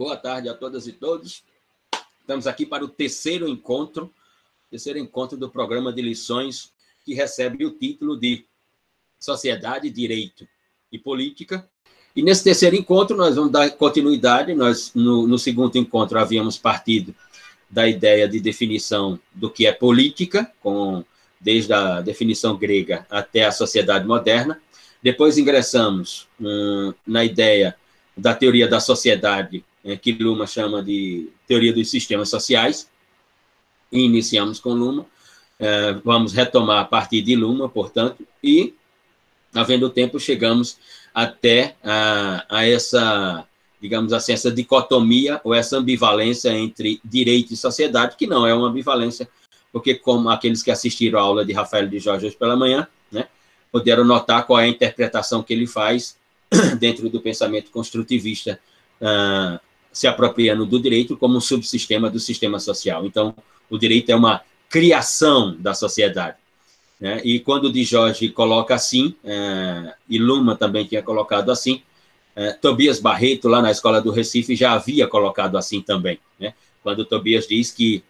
Boa tarde a todas e todos. Estamos aqui para o terceiro encontro, terceiro encontro do programa de lições que recebe o título de Sociedade, Direito e Política. E nesse terceiro encontro nós vamos dar continuidade. Nós no, no segundo encontro havíamos partido da ideia de definição do que é política, com desde a definição grega até a sociedade moderna. Depois ingressamos hum, na ideia da teoria da sociedade é, que Luma chama de teoria dos sistemas sociais, e iniciamos com Luma. É, vamos retomar a partir de Luma, portanto, e, havendo tempo, chegamos até a, a essa, digamos assim, essa dicotomia ou essa ambivalência entre direito e sociedade, que não é uma ambivalência, porque, como aqueles que assistiram a aula de Rafael de Jorge hoje pela manhã, né, puderam notar qual é a interpretação que ele faz dentro do pensamento construtivista uh, se apropriando do direito como um subsistema do sistema social. Então, o direito é uma criação da sociedade. Né? E quando o de Jorge coloca assim, é, e Luma também tinha colocado assim, é, Tobias Barreto, lá na Escola do Recife, já havia colocado assim também. Né? Quando Tobias diz que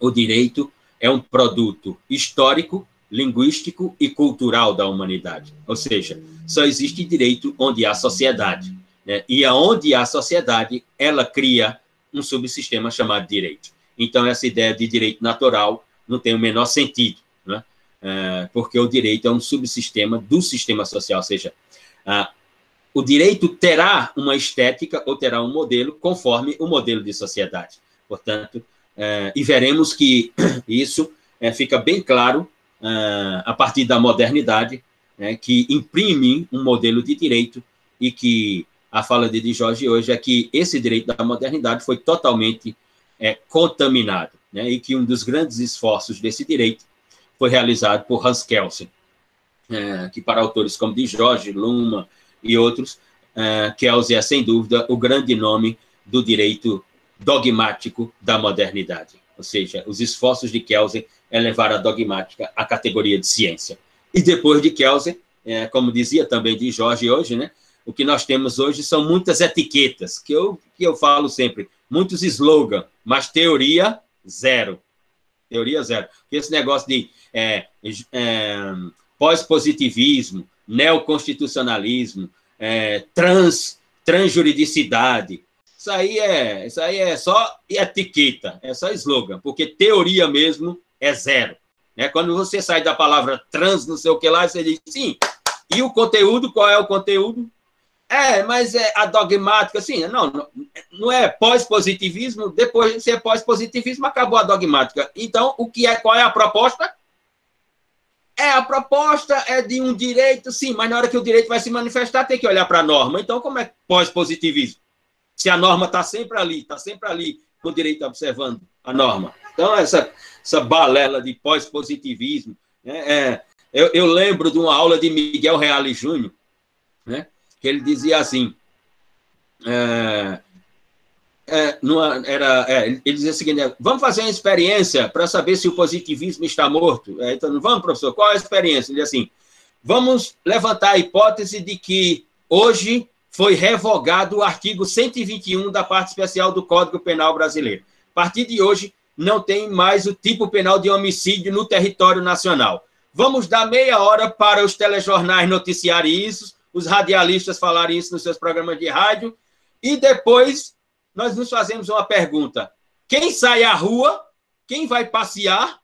o direito é um produto histórico, linguístico e cultural da humanidade. Ou seja, só existe direito onde há sociedade. Né? E aonde há sociedade, ela cria um subsistema chamado direito. Então, essa ideia de direito natural não tem o menor sentido, né? é, porque o direito é um subsistema do sistema social, ou seja, o direito terá uma estética ou terá um modelo conforme o modelo de sociedade. Portanto, é, e veremos que isso é, fica bem claro a partir da modernidade, né, que imprime um modelo de direito e que a fala de Jorge hoje é que esse direito da modernidade foi totalmente é, contaminado, né? e que um dos grandes esforços desse direito foi realizado por Hans Kelsen, é, que para autores como Jorge, Luma e outros, é, Kelsen é, sem dúvida, o grande nome do direito dogmático da modernidade. Ou seja, os esforços de Kelsen é levar a dogmática à categoria de ciência. E depois de Kelsen, é, como dizia também de Jorge hoje, né, o que nós temos hoje são muitas etiquetas, que eu, que eu falo sempre, muitos slogans, mas teoria zero. Teoria zero. Porque esse negócio de é, é, pós-positivismo, neoconstitucionalismo, é, trans, transjuridicidade, isso aí é, isso aí é só etiqueta, é só slogan, porque teoria mesmo é zero. Né? Quando você sai da palavra trans, não sei o que lá, você diz sim. E o conteúdo, qual é o conteúdo? É, mas é a dogmática, assim, não, não é pós-positivismo, depois de ser pós-positivismo, acabou a dogmática. Então, o que é, qual é a proposta? É, a proposta é de um direito, sim, mas na hora que o direito vai se manifestar, tem que olhar para a norma. Então, como é pós-positivismo? Se a norma está sempre ali, está sempre ali, o direito observando a norma. Então, essa, essa balela de pós-positivismo. Né, é, eu, eu lembro de uma aula de Miguel Reale Júnior, né? Que ele dizia assim, é, é, numa, era, é, ele dizia o seguinte, vamos fazer uma experiência para saber se o positivismo está morto. É, então, vamos, professor, qual é a experiência? Ele dizia assim, vamos levantar a hipótese de que hoje foi revogado o artigo 121 da parte especial do Código Penal brasileiro. A partir de hoje, não tem mais o tipo penal de homicídio no território nacional. Vamos dar meia hora para os telejornais noticiarem isso, os radialistas falarem isso nos seus programas de rádio, e depois nós nos fazemos uma pergunta: quem sai à rua, quem vai passear,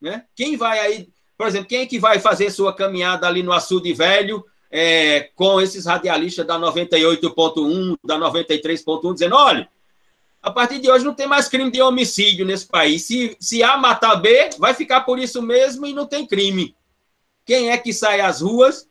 né? quem vai aí, por exemplo, quem é que vai fazer sua caminhada ali no Açude Velho é, com esses radialistas da 98.1, da 93.1, dizendo: olha, a partir de hoje não tem mais crime de homicídio nesse país. Se, se A matar B, vai ficar por isso mesmo e não tem crime. Quem é que sai às ruas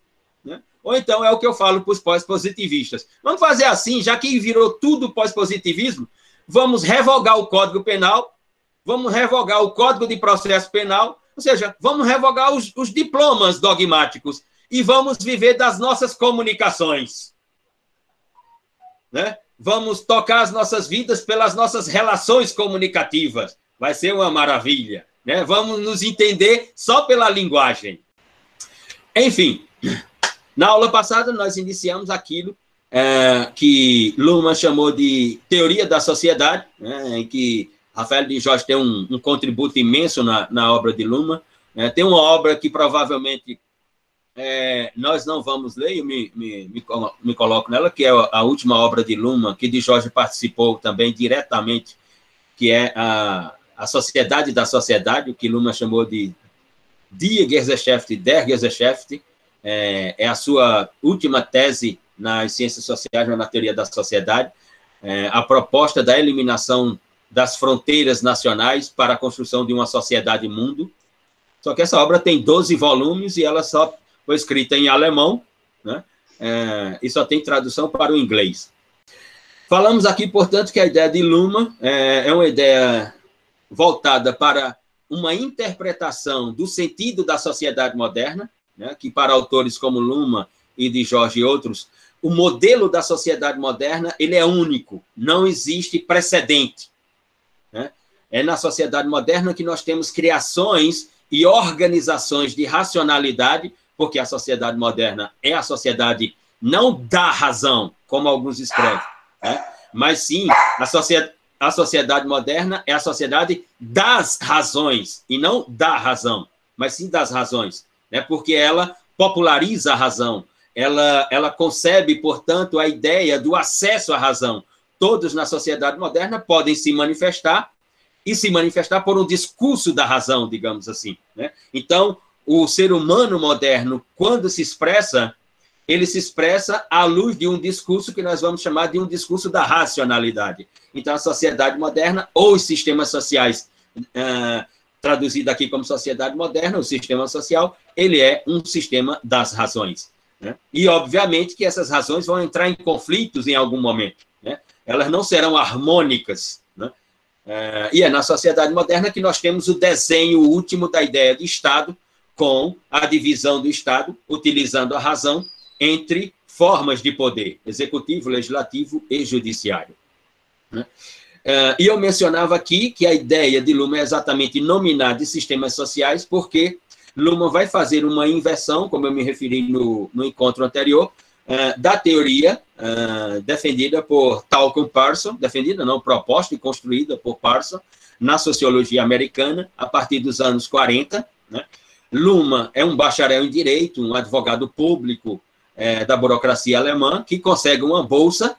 ou então é o que eu falo para os pós-positivistas. Vamos fazer assim, já que virou tudo pós-positivismo, vamos revogar o Código Penal, vamos revogar o Código de Processo Penal, ou seja, vamos revogar os, os diplomas dogmáticos e vamos viver das nossas comunicações. Né? Vamos tocar as nossas vidas pelas nossas relações comunicativas. Vai ser uma maravilha. Né? Vamos nos entender só pela linguagem. Enfim, na aula passada, nós iniciamos aquilo é, que Luhmann chamou de teoria da sociedade, né, em que Rafael de Jorge tem um, um contributo imenso na, na obra de Luhmann. Né, tem uma obra que provavelmente é, nós não vamos ler, eu me, me, me, me, coloco nela, que é a última obra de Luhmann, que de Jorge participou também diretamente, que é a, a Sociedade da Sociedade, o que Luhmann chamou de Die Gesellschaft der Gesellschaft, é, é a sua última tese nas ciências sociais, na teoria da sociedade, é, a proposta da eliminação das fronteiras nacionais para a construção de uma sociedade mundo. Só que essa obra tem 12 volumes e ela só foi escrita em alemão, né? É, e só tem tradução para o inglês. Falamos aqui, portanto, que a ideia de Luma é, é uma ideia voltada para uma interpretação do sentido da sociedade moderna, né? que para autores como Luma e de Jorge e outros o modelo da sociedade moderna ele é único, não existe precedente. Né? É na sociedade moderna que nós temos criações e organizações de racionalidade, porque a sociedade moderna é a sociedade não da razão, como alguns escrevem, né? mas sim a sociedade, a sociedade moderna é a sociedade das razões, e não da razão, mas sim das razões, né? porque ela populariza a razão, ela, ela concebe, portanto, a ideia do acesso à razão. Todos na sociedade moderna podem se manifestar e se manifestar por um discurso da razão, digamos assim. Né? Então, o ser humano moderno, quando se expressa, ele se expressa à luz de um discurso que nós vamos chamar de um discurso da racionalidade. Então, a sociedade moderna, ou os sistemas sociais, uh, traduzido aqui como sociedade moderna, o sistema social, ele é um sistema das razões. Né? E, obviamente, que essas razões vão entrar em conflitos em algum momento. Né? Elas não serão harmônicas. Né? É, e é na sociedade moderna que nós temos o desenho último da ideia de Estado, com a divisão do Estado, utilizando a razão entre formas de poder, executivo, legislativo e judiciário. É, e eu mencionava aqui que a ideia de Luma é exatamente nominar de sistemas sociais, porque Luhmann vai fazer uma inversão, como eu me referi no, no encontro anterior, uh, da teoria uh, defendida por Talcott Parson, defendida não, proposta e construída por Parson, na sociologia americana, a partir dos anos 40. Né? É um bacharel em direito, um advogado público é, da burocracia alemã, que consegue uma bolsa,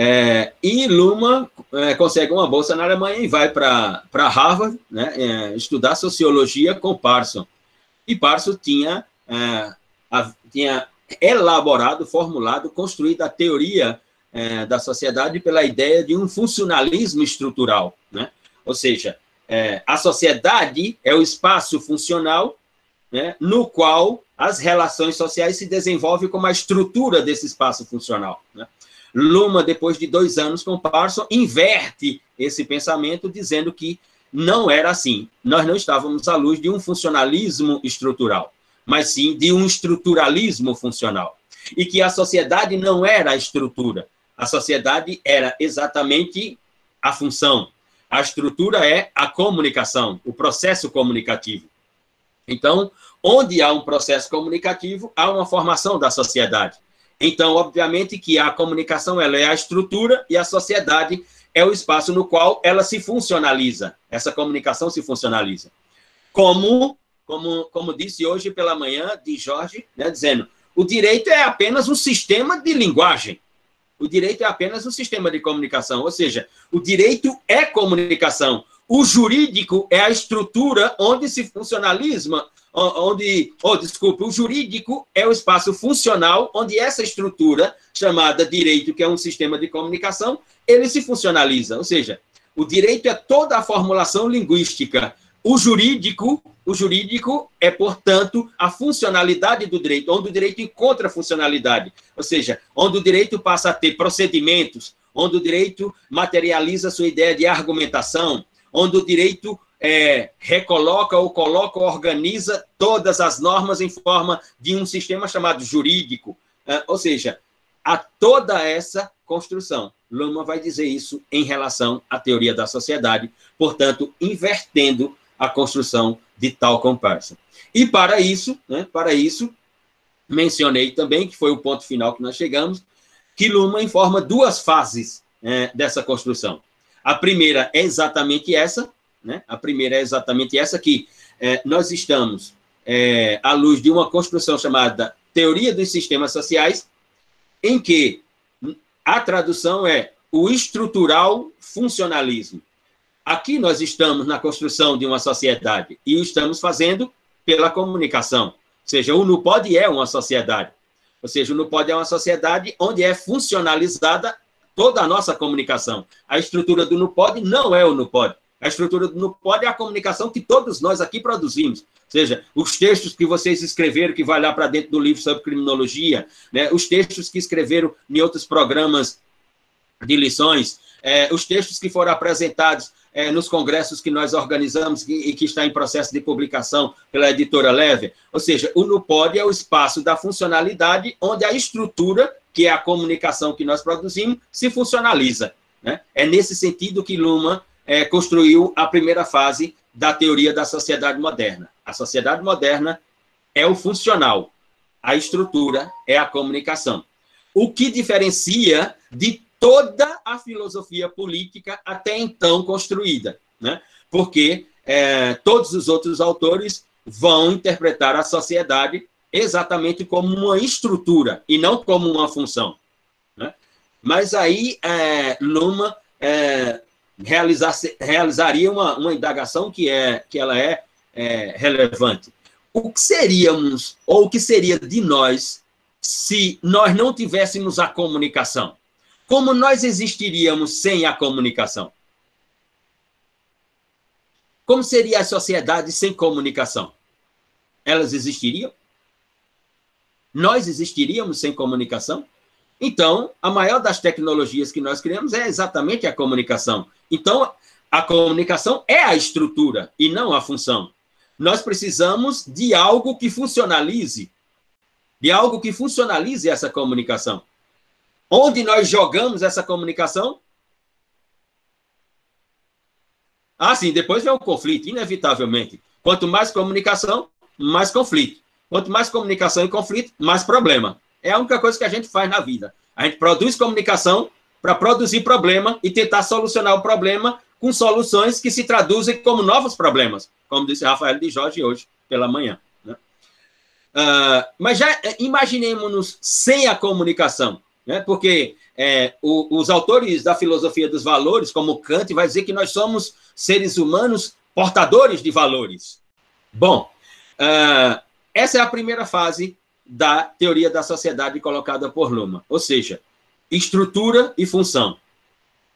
é, e Luhmann é, consegue uma bolsa na Alemanha e vai para Harvard né, estudar sociologia com Parson. E Parso tinha, é, a, tinha elaborado, formulado, construído a teoria é, da sociedade pela ideia de um funcionalismo estrutural. Né? Ou seja, é, a sociedade é o espaço funcional né, no qual as relações sociais se desenvolvem como a estrutura desse espaço funcional. Né? Luma, depois de dois anos com Parson, inverte esse pensamento, dizendo que não era assim. Nós não estávamos à luz de um funcionalismo estrutural, mas sim de um estruturalismo funcional. E que a sociedade não era a estrutura, a sociedade era exatamente a função. A estrutura é a comunicação, o processo comunicativo. Então, onde há um processo comunicativo, há uma formação da sociedade. Então, obviamente que a comunicação ela é a estrutura e a sociedade é o espaço no qual ela se funcionaliza, essa comunicação se funcionaliza. Como, como, como disse hoje pela manhã de Jorge, né, dizendo, o direito é apenas um sistema de linguagem. O direito é apenas um sistema de comunicação, ou seja, o direito é comunicação. O jurídico é a estrutura onde se funcionalisma, onde, oh, desculpe, o jurídico é o espaço funcional onde essa estrutura chamada direito, que é um sistema de comunicação, ele se funcionaliza, ou seja, o direito é toda a formulação linguística. O jurídico, o jurídico é, portanto, a funcionalidade do direito, onde o direito encontra funcionalidade, ou seja, onde o direito passa a ter procedimentos, onde o direito materializa sua ideia de argumentação, onde o direito é, recoloca ou coloca ou organiza todas as normas em forma de um sistema chamado jurídico. É, ou seja, a toda essa construção. Luma vai dizer isso em relação à teoria da sociedade, portanto, invertendo a construção de tal comparsa. E para isso, né, para isso, mencionei também, que foi o ponto final que nós chegamos, que Luhmann informa duas fases é, dessa construção. A primeira é exatamente essa, né? A primeira é exatamente essa que é, nós estamos é, à luz de uma construção chamada Teoria dos Sistemas Sociais, em que a tradução é o estrutural funcionalismo. Aqui nós estamos na construção de uma sociedade e o estamos fazendo pela comunicação. Ou seja, o NUPOD é uma sociedade. Ou seja, o NUPOD é uma sociedade onde é funcionalizada toda a nossa comunicação. A estrutura do NUPOD não é o NUPOD. A estrutura do NUPOD é a comunicação que todos nós aqui produzimos. Ou seja, os textos que vocês escreveram, que vai lá para dentro do livro sobre criminologia, né, os textos que escreveram em outros programas de lições, é, os textos que foram apresentados é, nos congressos que nós organizamos e, e, que está em processo de publicação pela editora Leve. Ou seja, o NUPOD é o espaço da funcionalidade onde a estrutura, que é a comunicação que nós produzimos, se funcionaliza. Né? É nesse sentido que Luma é, construiu a primeira fase da teoria da sociedade moderna. A sociedade moderna é o funcional, a estrutura é a comunicação. O que diferencia de toda a filosofia política até então construída, né? porque é, todos os outros autores vão interpretar a sociedade exatamente como uma estrutura e não como uma função. Né? Mas aí é, Luma é, realizar, realizaria uma, uma indagação que, é, que ela é, é relevante. O que seríamos, ou o que seria de nós, se nós não tivéssemos a comunicação? Como nós existiríamos sem a comunicação? Como seria a sociedade sem comunicação? Elas existiriam? Nós existiríamos sem comunicação? Então, a maior das tecnologias que nós criamos é exatamente a comunicação. Então, a comunicação é a estrutura e não a função. Nós precisamos de algo que funcionalize, de algo que funcionalize essa comunicação. Onde nós jogamos essa comunicação? Ah, sim, depois vem o conflito, inevitavelmente. Quanto mais comunicação, mais conflito. Quanto mais comunicação e conflito, mais problema. É a única coisa que a gente faz na vida. A gente produz comunicação para produzir problema e tentar solucionar o problema com soluções que se traduzem como novos problemas, como disse Rafael de Jorge hoje pela manhã. Né? Uh, mas já eh, imaginemos-nos sem a comunicação né? porque é, o, os autores da filosofia dos valores, como Kant, vai dizer que nós somos seres humanos portadores de valores. Bom, uh, essa é a primeira fase da teoria da sociedade colocada por Luma, ou seja, estrutura e função.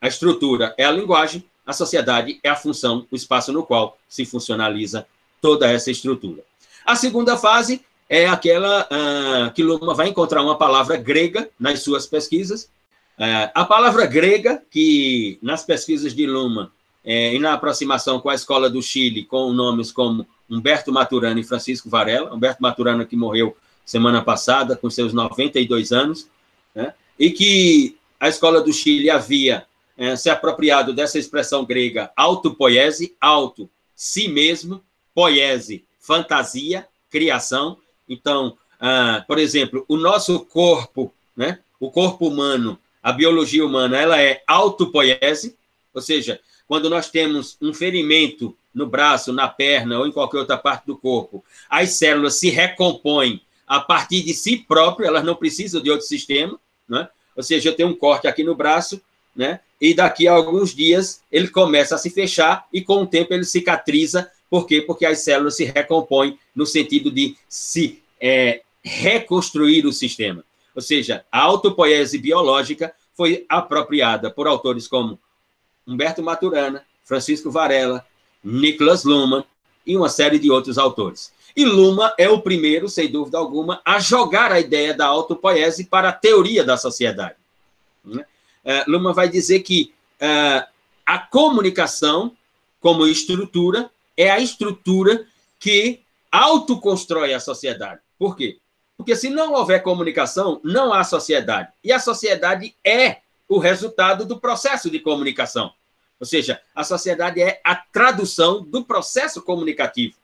A estrutura é a linguagem, a sociedade é a função, o espaço no qual se funcionaliza toda essa estrutura. A segunda fase é aquela uh, que Luma vai encontrar uma palavra grega nas suas pesquisas. Uh, a palavra grega, que nas pesquisas de Luma é, e na aproximação com a escola do Chile, com nomes como Humberto Maturana e Francisco Varela, Humberto Maturana que morreu semana passada, com seus 92 anos, né? e que a escola do Chile havia é, se apropriado dessa expressão grega autopoiese, auto, si mesmo, poiese, fantasia, criação, então, ah, por exemplo, o nosso corpo, né? O corpo humano, a biologia humana, ela é autopoiese, ou seja, quando nós temos um ferimento no braço, na perna ou em qualquer outra parte do corpo, as células se recompõem a partir de si próprio, elas não precisam de outro sistema, né? Ou seja, eu tenho um corte aqui no braço, né? E daqui a alguns dias ele começa a se fechar e com o tempo ele cicatriza. Por quê? Porque as células se recompõem no sentido de se é, reconstruir o sistema. Ou seja, a autopoiese biológica foi apropriada por autores como Humberto Maturana, Francisco Varela, Nicholas Luhmann e uma série de outros autores. E Luhmann é o primeiro, sem dúvida alguma, a jogar a ideia da autopoiese para a teoria da sociedade. Né? Uh, Luhmann vai dizer que uh, a comunicação, como estrutura, é a estrutura que autoconstrói a sociedade. Por quê? Porque se não houver comunicação, não há sociedade. E a sociedade é o resultado do processo de comunicação. Ou seja, a sociedade é a tradução do processo comunicativo.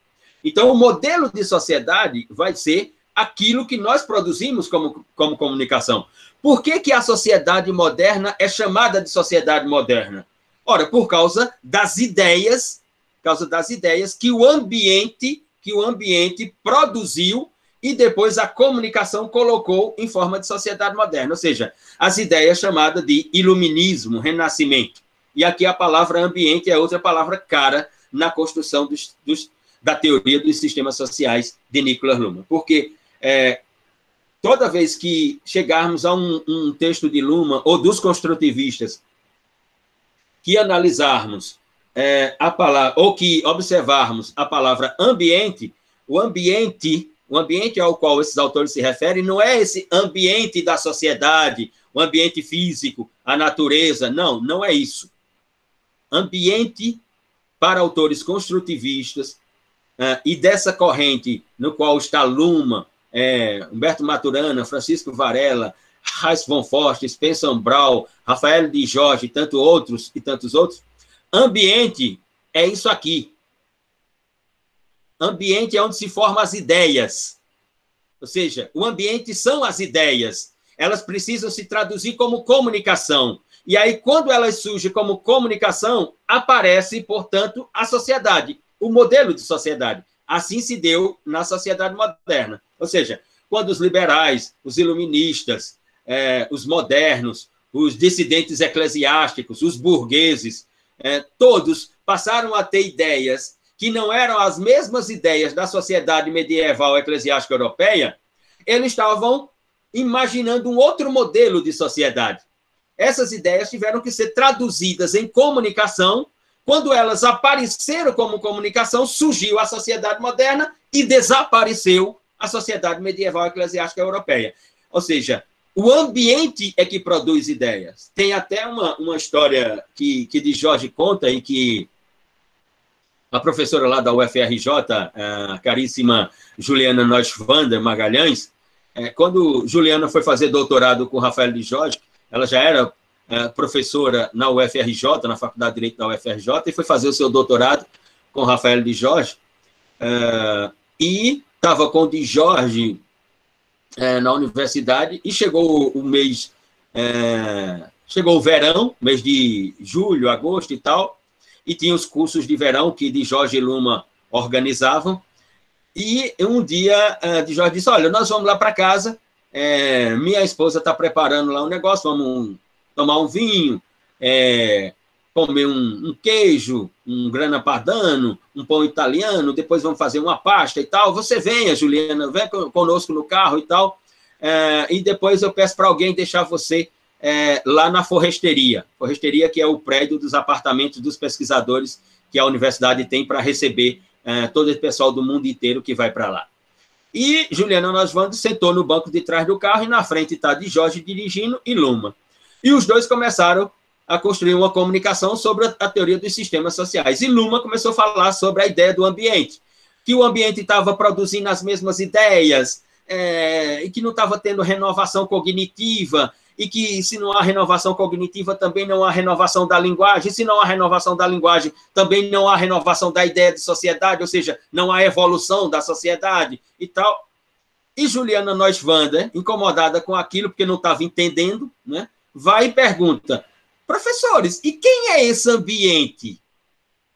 Então, o modelo de sociedade vai ser aquilo que nós produzimos como, como comunicação. Por que, que a sociedade moderna é chamada de sociedade moderna? Ora, por causa das ideias, causa das ideias que o ambiente, que o ambiente produziu e depois a comunicação colocou em forma de sociedade moderna, ou seja, as ideias chamadas de iluminismo, renascimento. E aqui a palavra ambiente é outra palavra cara na construção dos, dos, da teoria dos sistemas sociais de Nicolas Luhmann. Porque é, toda vez que chegarmos a um, um texto de Luhmann ou dos construtivistas que analisarmos é, a palavra, ou que observarmos a palavra ambiente, o ambiente, o ambiente ao qual esses autores se referem, não é esse ambiente da sociedade, o ambiente físico, a natureza, não, não é isso. Ambiente para autores construtivistas uh, e dessa corrente no qual está Luma, é, Humberto Maturana, Francisco Varela, Reis von Forst, Spencer Brown, Rafael de Jorge, e tanto outros e tantos outros. Ambiente é isso aqui. Ambiente é onde se formam as ideias. Ou seja, o ambiente são as ideias. Elas precisam se traduzir como comunicação. E aí, quando elas surgem como comunicação, aparece, portanto, a sociedade, o modelo de sociedade. Assim se deu na sociedade moderna. Ou seja, quando os liberais, os iluministas, é, os modernos, os dissidentes eclesiásticos, os burgueses, é, todos passaram a ter ideias que não eram as mesmas ideias da sociedade medieval eclesiástica europeia, eles estavam imaginando um outro modelo de sociedade. Essas ideias tiveram que ser traduzidas em comunicação. Quando elas apareceram como comunicação, surgiu a sociedade moderna e desapareceu a sociedade medieval eclesiástica europeia. Ou seja, o ambiente é que produz ideias. Tem até uma, uma história que, que de Jorge conta e que a professora lá da UFRJ, a caríssima Juliana Noisvander Magalhães, é, quando Juliana foi fazer doutorado com Rafael de Jorge, ela já era é, professora na UFRJ, na Faculdade de Direito da UFRJ, e foi fazer o seu doutorado com Rafael de Jorge, é, e estava com o de Jorge é, na universidade e chegou o mês, é, chegou o verão, mês de julho, agosto e tal, e tinha os cursos de verão que de Jorge Luma organizavam. E um dia é, de Jorge disse: Olha, nós vamos lá para casa, é, minha esposa está preparando lá um negócio, vamos tomar um vinho, é, comer um, um, queijo, um grana padano, um pão italiano, depois vamos fazer uma pasta e tal. Você venha, Juliana, vem conosco no carro e tal. É, e depois eu peço para alguém deixar você é, lá na forresteria. Forresteria que é o prédio dos apartamentos dos pesquisadores que a universidade tem para receber é, todo esse pessoal do mundo inteiro que vai para lá. E Juliana Nosvando sentou no banco de trás do carro e na frente está de Jorge dirigindo e Luma. E os dois começaram a construir uma comunicação sobre a teoria dos sistemas sociais. E Luma começou a falar sobre a ideia do ambiente, que o ambiente estava produzindo as mesmas ideias, é, e que não estava tendo renovação cognitiva, e que se não há renovação cognitiva, também não há renovação da linguagem, se não há renovação da linguagem, também não há renovação da ideia de sociedade, ou seja, não há evolução da sociedade e tal. E Juliana Noisvander, incomodada com aquilo, porque não estava entendendo, né, vai e pergunta: Professores, e quem é esse ambiente?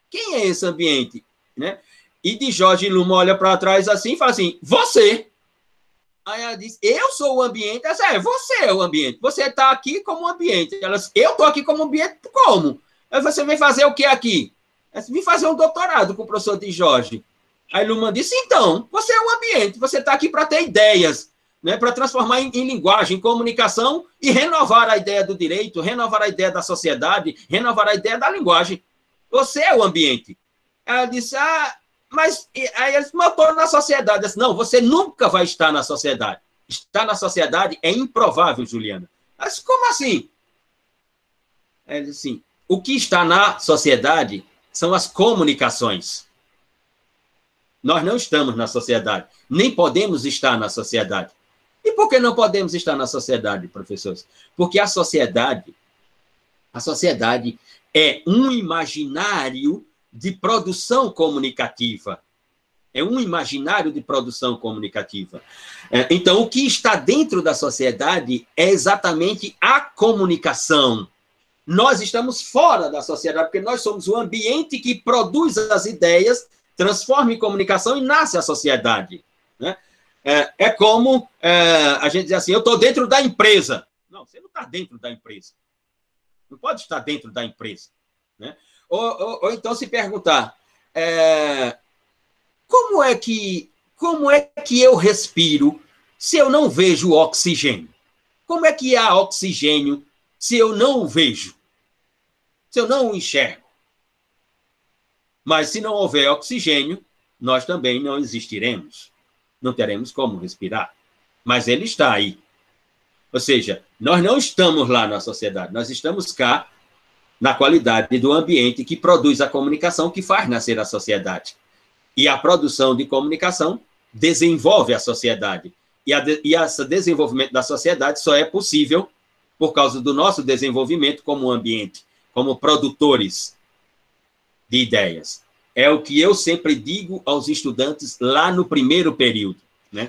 Quem é esse ambiente? Né? E de Jorge Luma olha para trás assim e fala assim: Você. Aí ela diz: Eu sou o ambiente. Ela diz, é, você é o ambiente. Você está aqui como ambiente. Ela diz, Eu estou aqui como ambiente. Como? Aí você vem fazer o que aqui? Ela diz, Vim fazer um doutorado com o professor de Jorge. Aí Luma disse: Então, você é o ambiente. Você está aqui para ter ideias né, para transformar em, em, linguagem, em comunicação e renovar a ideia do direito, renovar a ideia da sociedade, renovar a ideia da linguagem. Você é o ambiente. Ela disse, ah, mas aí eles estou na sociedade. disse, não, você nunca vai estar na sociedade. Estar na sociedade é improvável, Juliana. Mas como assim? Ela disse assim, o que está na sociedade são as comunicações. Nós não estamos na sociedade, nem podemos estar na sociedade. E por que não podemos estar na sociedade, professores? Porque a sociedade, a sociedade é um imaginário de produção comunicativa. é um imaginário de produção comunicativa. É, então, o que está dentro da sociedade é exatamente a comunicação. Nós estamos fora da sociedade, porque nós somos o ambiente que produz as ideias, transforma em comunicação e nasce a sociedade. Né? É, é como é, a gente dizer assim: eu estou dentro da empresa. Não, você não está dentro da empresa. Não pode estar dentro da empresa. Ou, ou, ou então se perguntar: é, como é que como é que eu respiro se eu não vejo oxigênio? Como é que há oxigênio se eu não o vejo? Se eu não o enxergo? Mas se não houver oxigênio, nós também não existiremos. Não teremos como respirar. Mas ele está aí. Ou seja, nós não estamos lá na sociedade, nós estamos cá na qualidade do ambiente que produz a comunicação que faz nascer a sociedade. E a produção de comunicação desenvolve a sociedade. E, a e esse desenvolvimento da sociedade só é possível por causa do nosso desenvolvimento como ambiente, como produtores de ideias. É o que eu sempre digo aos estudantes lá no primeiro período, né?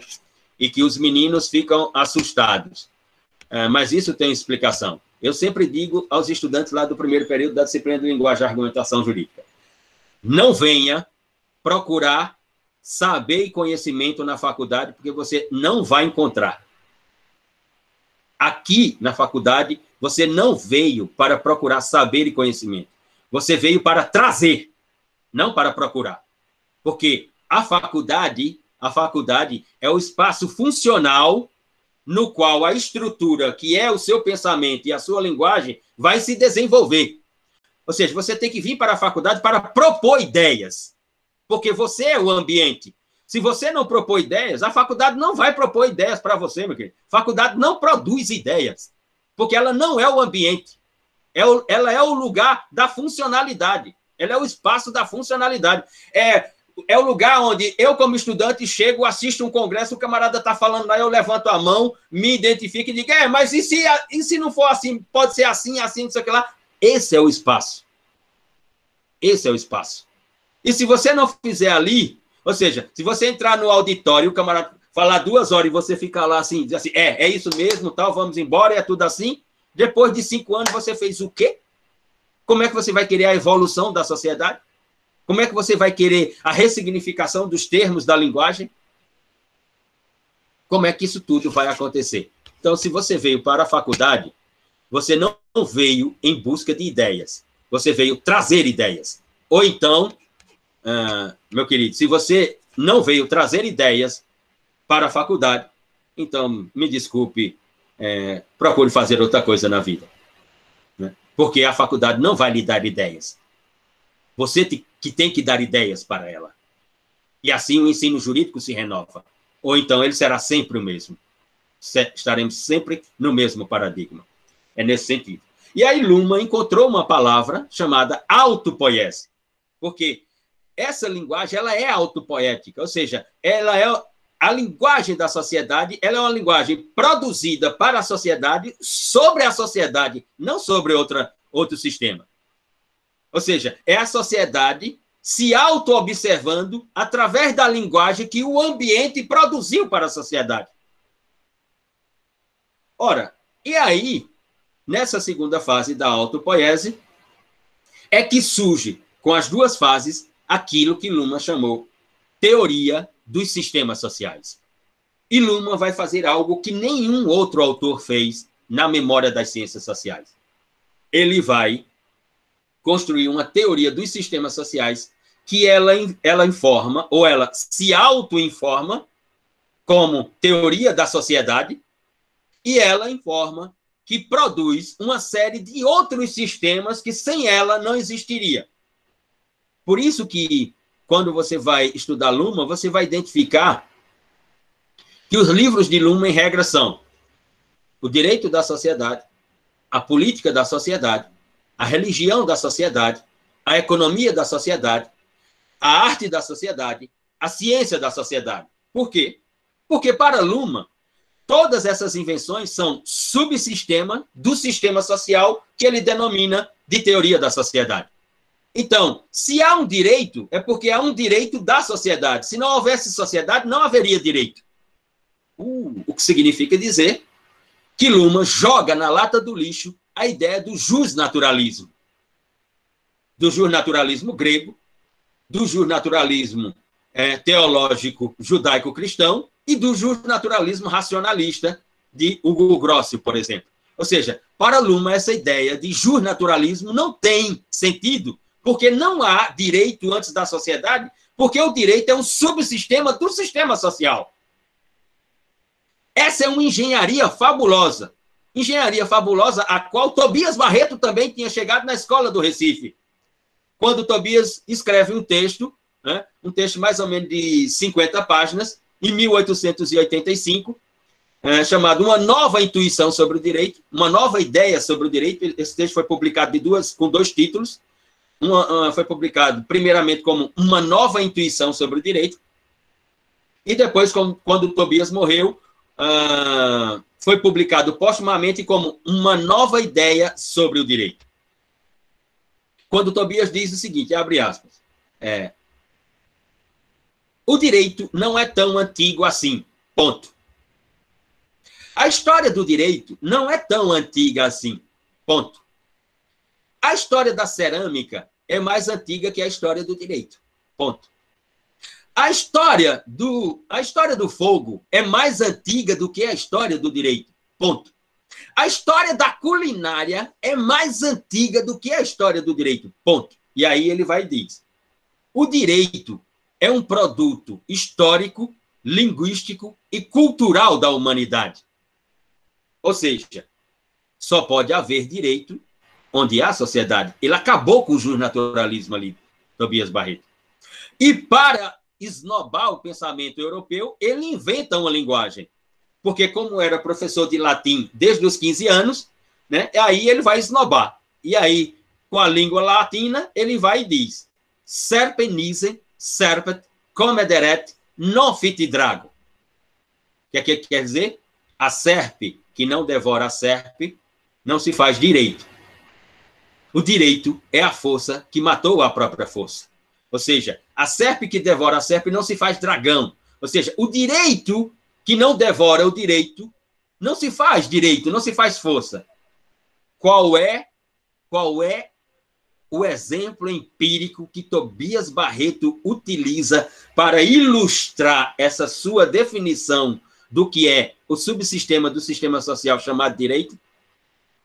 E que os meninos ficam assustados. É, mas isso tem explicação. Eu sempre digo aos estudantes lá do primeiro período da disciplina de linguagem e argumentação jurídica: não venha procurar saber e conhecimento na faculdade, porque você não vai encontrar. Aqui na faculdade, você não veio para procurar saber e conhecimento. Você veio para trazer, não para procurar. Porque a faculdade, a faculdade é o espaço funcional no qual a estrutura, que é o seu pensamento e a sua linguagem, vai se desenvolver. Ou seja, você tem que vir para a faculdade para propor ideias porque você é o ambiente. Se você não propor ideias, a faculdade não vai propor ideias para você, meu querido. A faculdade não produz ideias, porque ela não é o ambiente. É ela é o lugar da funcionalidade. Ela é o espaço da funcionalidade. É, é o lugar onde eu, como estudante, chego, assisto um congresso, o camarada está falando lá, eu levanto a mão, me identifico e digo, é, mas e se, e se não for assim? Pode ser assim, assim, não sei o que lá. Esse é o espaço. Esse é o espaço. E se você não fizer ali, ou seja, se você entrar no auditório, o camarada falar duas horas e você ficar lá assim, dizer assim, é, é isso mesmo, tal, vamos embora, é tudo assim. Depois de cinco anos, você fez o quê? Como é que você vai querer a evolução da sociedade? Como é que você vai querer a ressignificação dos termos da linguagem? Como é que isso tudo vai acontecer? Então, se você veio para a faculdade, você não veio em busca de ideias, você veio trazer ideias. Ou então, ah, meu querido, se você não veio trazer ideias para a faculdade, então, me desculpe, é, procure fazer outra coisa na vida. Né? Porque a faculdade não vai lhe dar ideias. Você te, que tem que dar ideias para ela. E assim o ensino jurídico se renova. Ou então ele será sempre o mesmo. Estaremos sempre no mesmo paradigma. É nesse sentido. E aí Luma encontrou uma palavra chamada autopoiese. Porque essa linguagem ela é autopoética, ou seja, ela é a linguagem da sociedade, ela é uma linguagem produzida para a sociedade, sobre a sociedade, não sobre outra, outro sistema. Ou seja, é a sociedade se auto-observando através da linguagem que o ambiente produziu para a sociedade. Ora, e aí, nessa segunda fase da autopoiese, é que surge, com as duas fases, aquilo que Luma chamou teoria dos sistemas sociais. E Luma vai fazer algo que nenhum outro autor fez na memória das ciências sociais. Ele vai construir uma teoria dos sistemas sociais que ela, ela informa, ou ela se auto-informa, como teoria da sociedade, e ela informa que produz uma série de outros sistemas que sem ela não existiria. Por isso que, quando você vai estudar Luma, você vai identificar que os livros de Luma, em regra, são o direito da sociedade, a política da sociedade, a religião da sociedade, a economia da sociedade, a arte da sociedade, a ciência da sociedade. Por quê? Porque para Luma, todas essas invenções são subsistema do sistema social que ele denomina de teoria da sociedade. Então, se há um direito, é porque há um direito da sociedade. Se não houvesse sociedade, não haveria direito. Uh, o que significa dizer que Luma joga na lata do lixo a ideia do justnaturalismo. Do justnaturalismo grego, do justnaturalismo é, teológico judaico-cristão e do justnaturalismo racionalista de Hugo Grossi, por exemplo. Ou seja, para Luma, essa ideia de justnaturalismo não tem sentido, porque não há direito antes da sociedade, porque o direito é um subsistema do sistema social. Essa é uma engenharia fabulosa. Engenharia fabulosa a qual Tobias Barreto também tinha chegado na escola do Recife. Quando Tobias escreve um texto, né, um texto mais ou menos de 50 páginas, em 1885, é, chamado Uma Nova Intuição sobre o Direito, uma nova ideia sobre o direito. Esse texto foi publicado duas, com dois títulos. Uma, uma, foi publicado, primeiramente, como Uma Nova Intuição sobre o Direito, e depois, quando Tobias morreu, uh, foi publicado postumamente como uma nova ideia sobre o direito. Quando Tobias diz o seguinte, abre aspas, é, o direito não é tão antigo assim, ponto. A história do direito não é tão antiga assim, ponto. A história da cerâmica é mais antiga que a história do direito, ponto. A história do, a história do fogo é mais antiga do que a história do direito. Ponto. A história da culinária é mais antiga do que a história do direito. Ponto. E aí ele vai e diz: o direito é um produto histórico, linguístico e cultural da humanidade. Ou seja, só pode haver direito onde há sociedade. Ele acabou com o justnaturalismo ali, Tobias Barreto. E para esnobar o pensamento europeu, ele inventa uma linguagem. Porque, como era professor de latim desde os 15 anos, né, aí ele vai esnobar. E aí, com a língua latina, ele vai e diz: Serpenise, serpet, comederet, non fit drago. O que, é que quer dizer? A serpe que não devora a serpe não se faz direito. O direito é a força que matou a própria força. Ou seja, a serpe que devora a serpe não se faz dragão. Ou seja, o direito que não devora o direito não se faz direito, não se faz força. Qual é qual é o exemplo empírico que Tobias Barreto utiliza para ilustrar essa sua definição do que é o subsistema do sistema social chamado direito?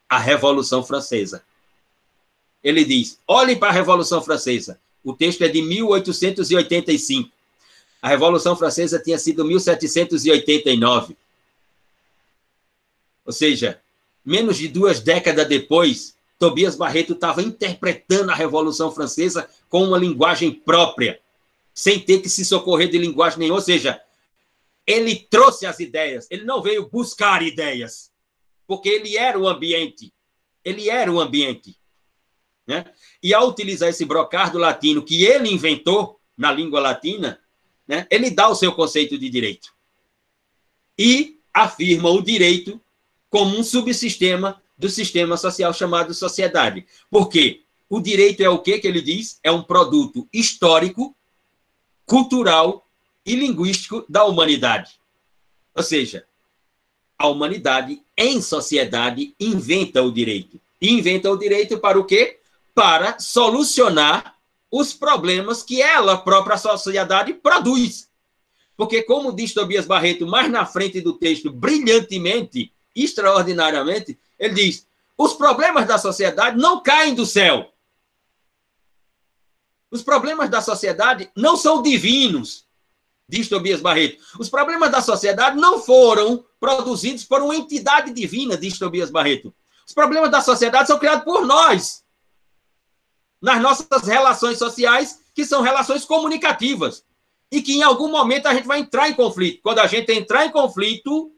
A Revolução Francesa. Ele diz: olhem para a Revolução Francesa. O texto é de 1885. A Revolução Francesa tinha sido 1789. Ou seja, menos de duas décadas depois, Tobias Barreto estava interpretando a Revolução Francesa com uma linguagem própria, sem ter que se socorrer de linguagem nenhuma. Ou seja, ele trouxe as ideias, ele não veio buscar ideias, porque ele era o ambiente. Ele era o ambiente. Né? E ao utilizar esse brocardo latino que ele inventou na língua latina, né, ele dá o seu conceito de direito. E afirma o direito como um subsistema do sistema social chamado sociedade. Por quê? O direito é o que que ele diz? É um produto histórico, cultural e linguístico da humanidade. Ou seja, a humanidade em sociedade inventa o direito. E inventa o direito para o quê? Para solucionar os problemas que ela, própria sociedade, produz. Porque, como diz Tobias Barreto mais na frente do texto, brilhantemente, extraordinariamente, ele diz: os problemas da sociedade não caem do céu. Os problemas da sociedade não são divinos, diz Tobias Barreto. Os problemas da sociedade não foram produzidos por uma entidade divina, diz Tobias Barreto. Os problemas da sociedade são criados por nós nas nossas relações sociais, que são relações comunicativas. E que em algum momento a gente vai entrar em conflito. Quando a gente entrar em conflito,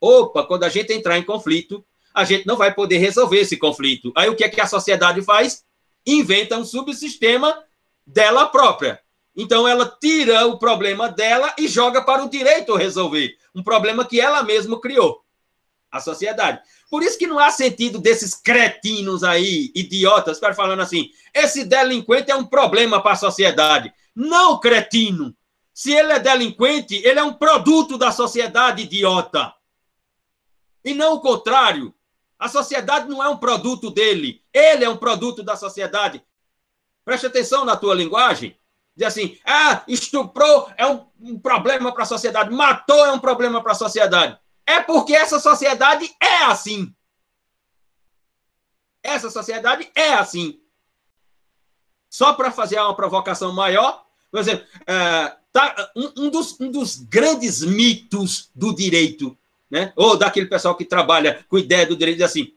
opa, quando a gente entrar em conflito, a gente não vai poder resolver esse conflito. Aí o que é que a sociedade faz? Inventa um subsistema dela própria. Então ela tira o problema dela e joga para o direito resolver. Um problema que ela mesma criou. A sociedade. Por isso que não há sentido desses cretinos aí, idiotas, ficar falando assim: esse delinquente é um problema para a sociedade. Não, cretino. Se ele é delinquente, ele é um produto da sociedade, idiota. E não o contrário. A sociedade não é um produto dele. Ele é um produto da sociedade. Preste atenção na tua linguagem. Diz assim: ah, estuprou é um, um problema para a sociedade, matou é um problema para a sociedade. É porque essa sociedade é assim. Essa sociedade é assim. Só para fazer uma provocação maior, por exemplo, é, tá, um, um, dos, um dos grandes mitos do direito, né? ou daquele pessoal que trabalha com ideia do direito, diz assim: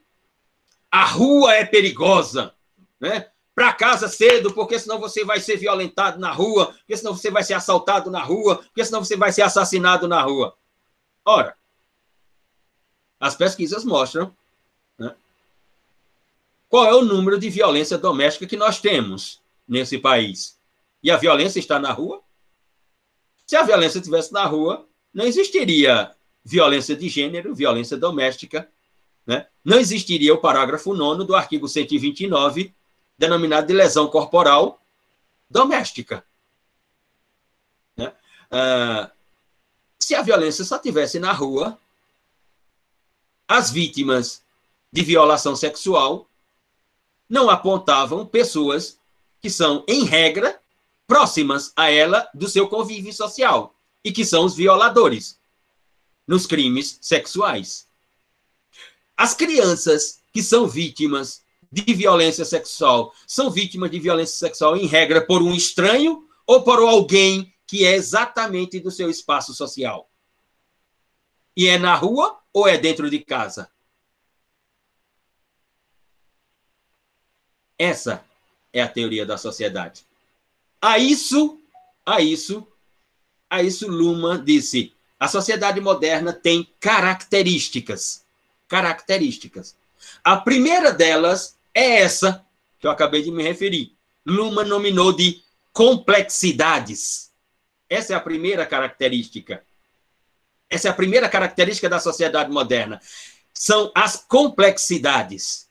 a rua é perigosa. Né? para casa cedo, porque senão você vai ser violentado na rua, porque senão você vai ser assaltado na rua, porque senão você vai ser assassinado na rua. Ora, as pesquisas mostram né, qual é o número de violência doméstica que nós temos nesse país. E a violência está na rua? Se a violência estivesse na rua, não existiria violência de gênero, violência doméstica, né? não existiria o parágrafo 9 do artigo 129 denominado de lesão corporal doméstica. Né? Ah, se a violência só tivesse na rua, as vítimas de violação sexual não apontavam pessoas que são, em regra, próximas a ela do seu convívio social e que são os violadores nos crimes sexuais. As crianças que são vítimas de violência sexual são vítimas de violência sexual, em regra, por um estranho ou por alguém que é exatamente do seu espaço social? E é na rua ou é dentro de casa? Essa é a teoria da sociedade. A isso, a isso, a isso Luma disse: a sociedade moderna tem características. Características. A primeira delas é essa que eu acabei de me referir. Luma nominou de complexidades. Essa é a primeira característica. Essa é a primeira característica da sociedade moderna. São as complexidades.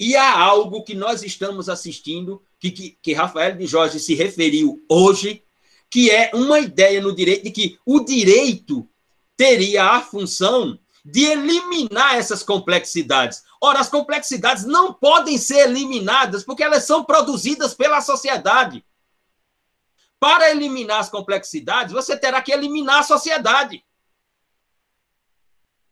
E há algo que nós estamos assistindo, que, que, que Rafael de Jorge se referiu hoje, que é uma ideia no direito de que o direito teria a função de eliminar essas complexidades. Ora, as complexidades não podem ser eliminadas porque elas são produzidas pela sociedade. Para eliminar as complexidades, você terá que eliminar a sociedade.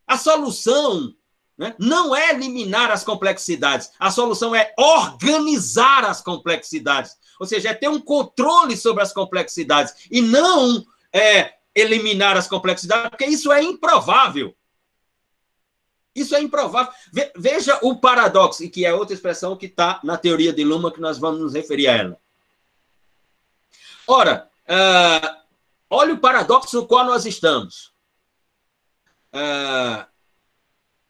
A solução né, não é eliminar as complexidades, a solução é organizar as complexidades. Ou seja, é ter um controle sobre as complexidades e não é, eliminar as complexidades, porque isso é improvável. Isso é improvável. Veja o paradoxo, que é outra expressão que está na teoria de Luma, que nós vamos nos referir a ela. Ora, uh, olha o paradoxo no qual nós estamos. Uh,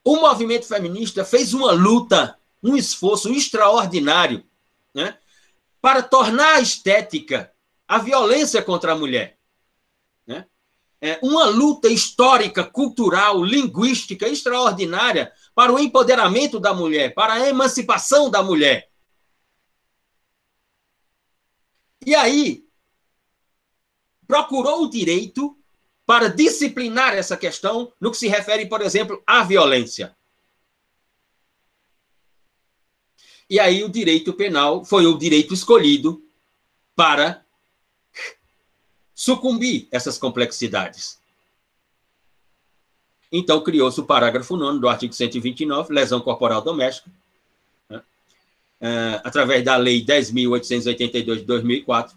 o movimento feminista fez uma luta, um esforço extraordinário né, para tornar a estética a violência contra a mulher é, uma luta histórica, cultural, linguística extraordinária para o empoderamento da mulher, para a emancipação da mulher. E aí, procurou o direito para disciplinar essa questão no que se refere, por exemplo, à violência. E aí o direito penal foi o direito escolhido para sucumbir essas complexidades. Então, criou-se o parágrafo 9 do artigo 129, lesão corporal doméstica, né? uh, através da Lei 10.882 de 2004.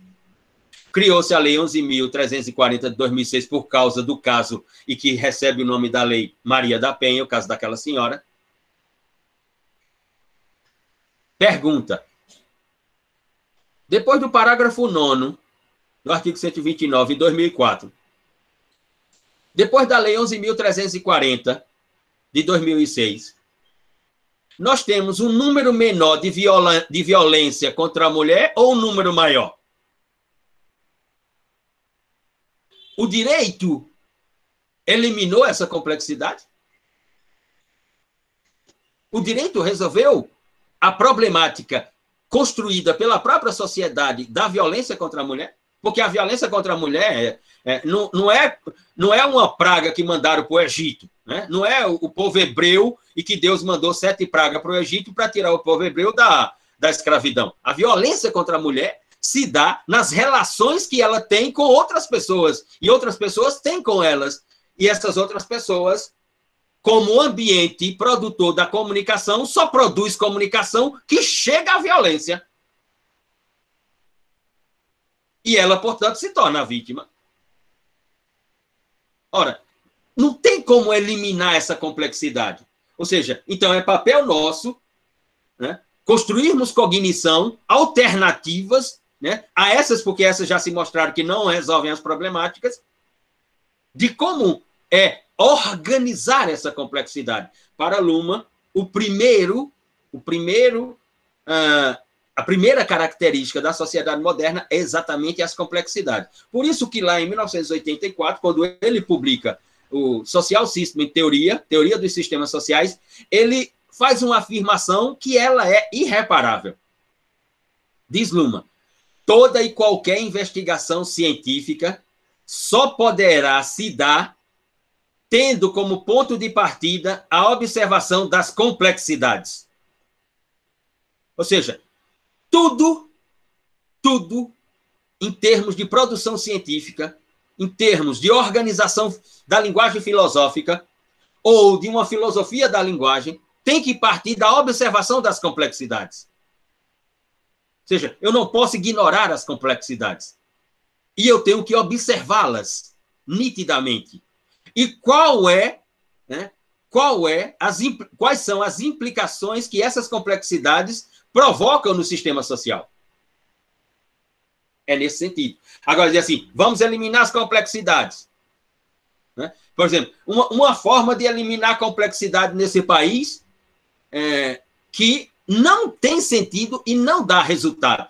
Criou-se a Lei 11.340 de 2006 por causa do caso e que recebe o nome da Lei Maria da Penha, o caso daquela senhora. Pergunta. Depois do parágrafo 9 do artigo 129, em 2004. Depois da Lei 11.340, de 2006, nós temos um número menor de, viola, de violência contra a mulher ou um número maior? O direito eliminou essa complexidade? O direito resolveu a problemática construída pela própria sociedade da violência contra a mulher? Porque a violência contra a mulher é, é, não, não, é, não é uma praga que mandaram para o Egito. Né? Não é o, povo hebreu e que Deus mandou sete pragas para o Egito para tirar o povo hebreu da, da escravidão. A violência contra a mulher se dá nas relações que ela tem com outras pessoas. E outras pessoas têm com elas. E essas outras pessoas como ambiente produtor da comunicação, só produz comunicação que chega à violência. E ela, portanto, se torna a vítima. Ora, não tem como eliminar essa complexidade. Ou seja, então é papel nosso né, construirmos cognição alternativas né, a essas, porque essas já se mostraram que não resolvem as problemáticas, de como é organizar essa complexidade. Para Luma, o primeiro, o primeiro, uh, a primeira característica da sociedade moderna é exatamente as complexidades. Por isso que lá em 1984, quando ele publica o Social System em Teoria, Teoria dos Sistemas Sociais, ele faz uma afirmação que ela é irreparável. Diz Luma, toda e qualquer investigação científica só poderá se dar tendo como ponto de partida a observação das complexidades. Ou seja, tudo, tudo, em termos de produção científica, em termos de organização da linguagem filosófica, ou de uma filosofia da linguagem, tem que partir da observação das complexidades. Seja, eu não posso ignorar as complexidades. E eu tenho que observá-las nitidamente. E qual é, né, qual é as, quais são as implicações que essas complexidades provocam no sistema social? É nesse sentido. Agora, dizer assim, vamos eliminar as complexidades. Né? Por exemplo, uma, uma forma de eliminar a complexidade nesse país é, que não tem sentido e não dá resultado.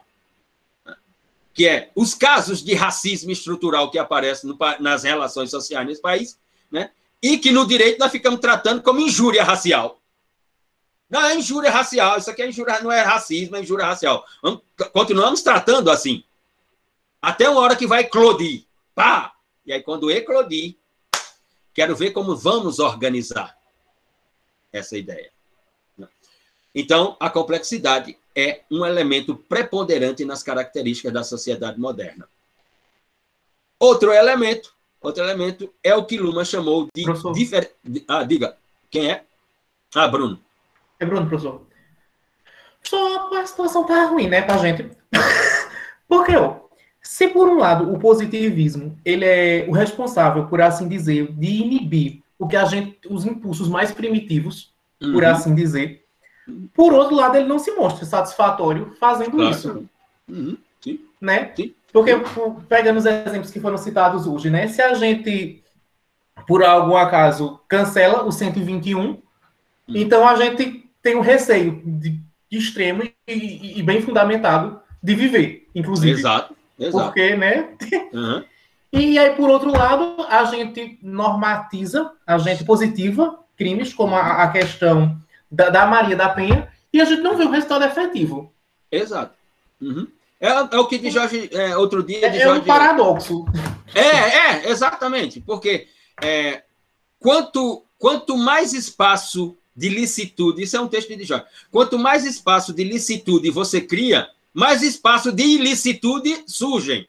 Que é os casos de racismo estrutural que aparecem no, nas relações sociais nesse país né? e que no direito nós ficamos tratando como injúria racial. Não é injúria racial, isso aqui é injúria, não é racismo, é injúria racial. Vamos, continuamos tratando assim. Até uma hora que vai eclodir. Pá! E aí, quando eclodir, quero ver como vamos organizar essa ideia. Então, a complexidade é um elemento preponderante nas características da sociedade moderna. Outro elemento Outro elemento é o que Luma chamou de. Difer... Ah, diga. Quem é? Ah, Bruno. É Bruno, professor. Só a situação tá ruim, né, pra gente. Porque, ó, se por um lado o positivismo ele é o responsável, por assim dizer, de inibir o que a gente, os impulsos mais primitivos, uhum. por assim dizer, por outro lado ele não se mostra satisfatório fazendo claro. isso. Uhum. Sim. Né? Sim. Porque, pegando os exemplos que foram citados hoje, né? Se a gente, por algum acaso, cancela o 121, hum. então a gente tem um receio de, de extremo e, e, bem fundamentado de viver, inclusive. Exato, exato. Porque, né? Uhum. E aí, por outro lado, a gente normatiza, a gente positiva crimes, como a, a questão da, da Maria da Penha, e a gente não vê o resultado efetivo. Exato. Uhum. É, é o que de Jorge, é, outro dia. De é, Jorge, é um paradoxo. É, é, exatamente. Porque é, quanto, quanto mais espaço de licitude, isso é um texto de Jorge, quanto mais espaço de licitude você cria, mais espaço de ilicitude surgem.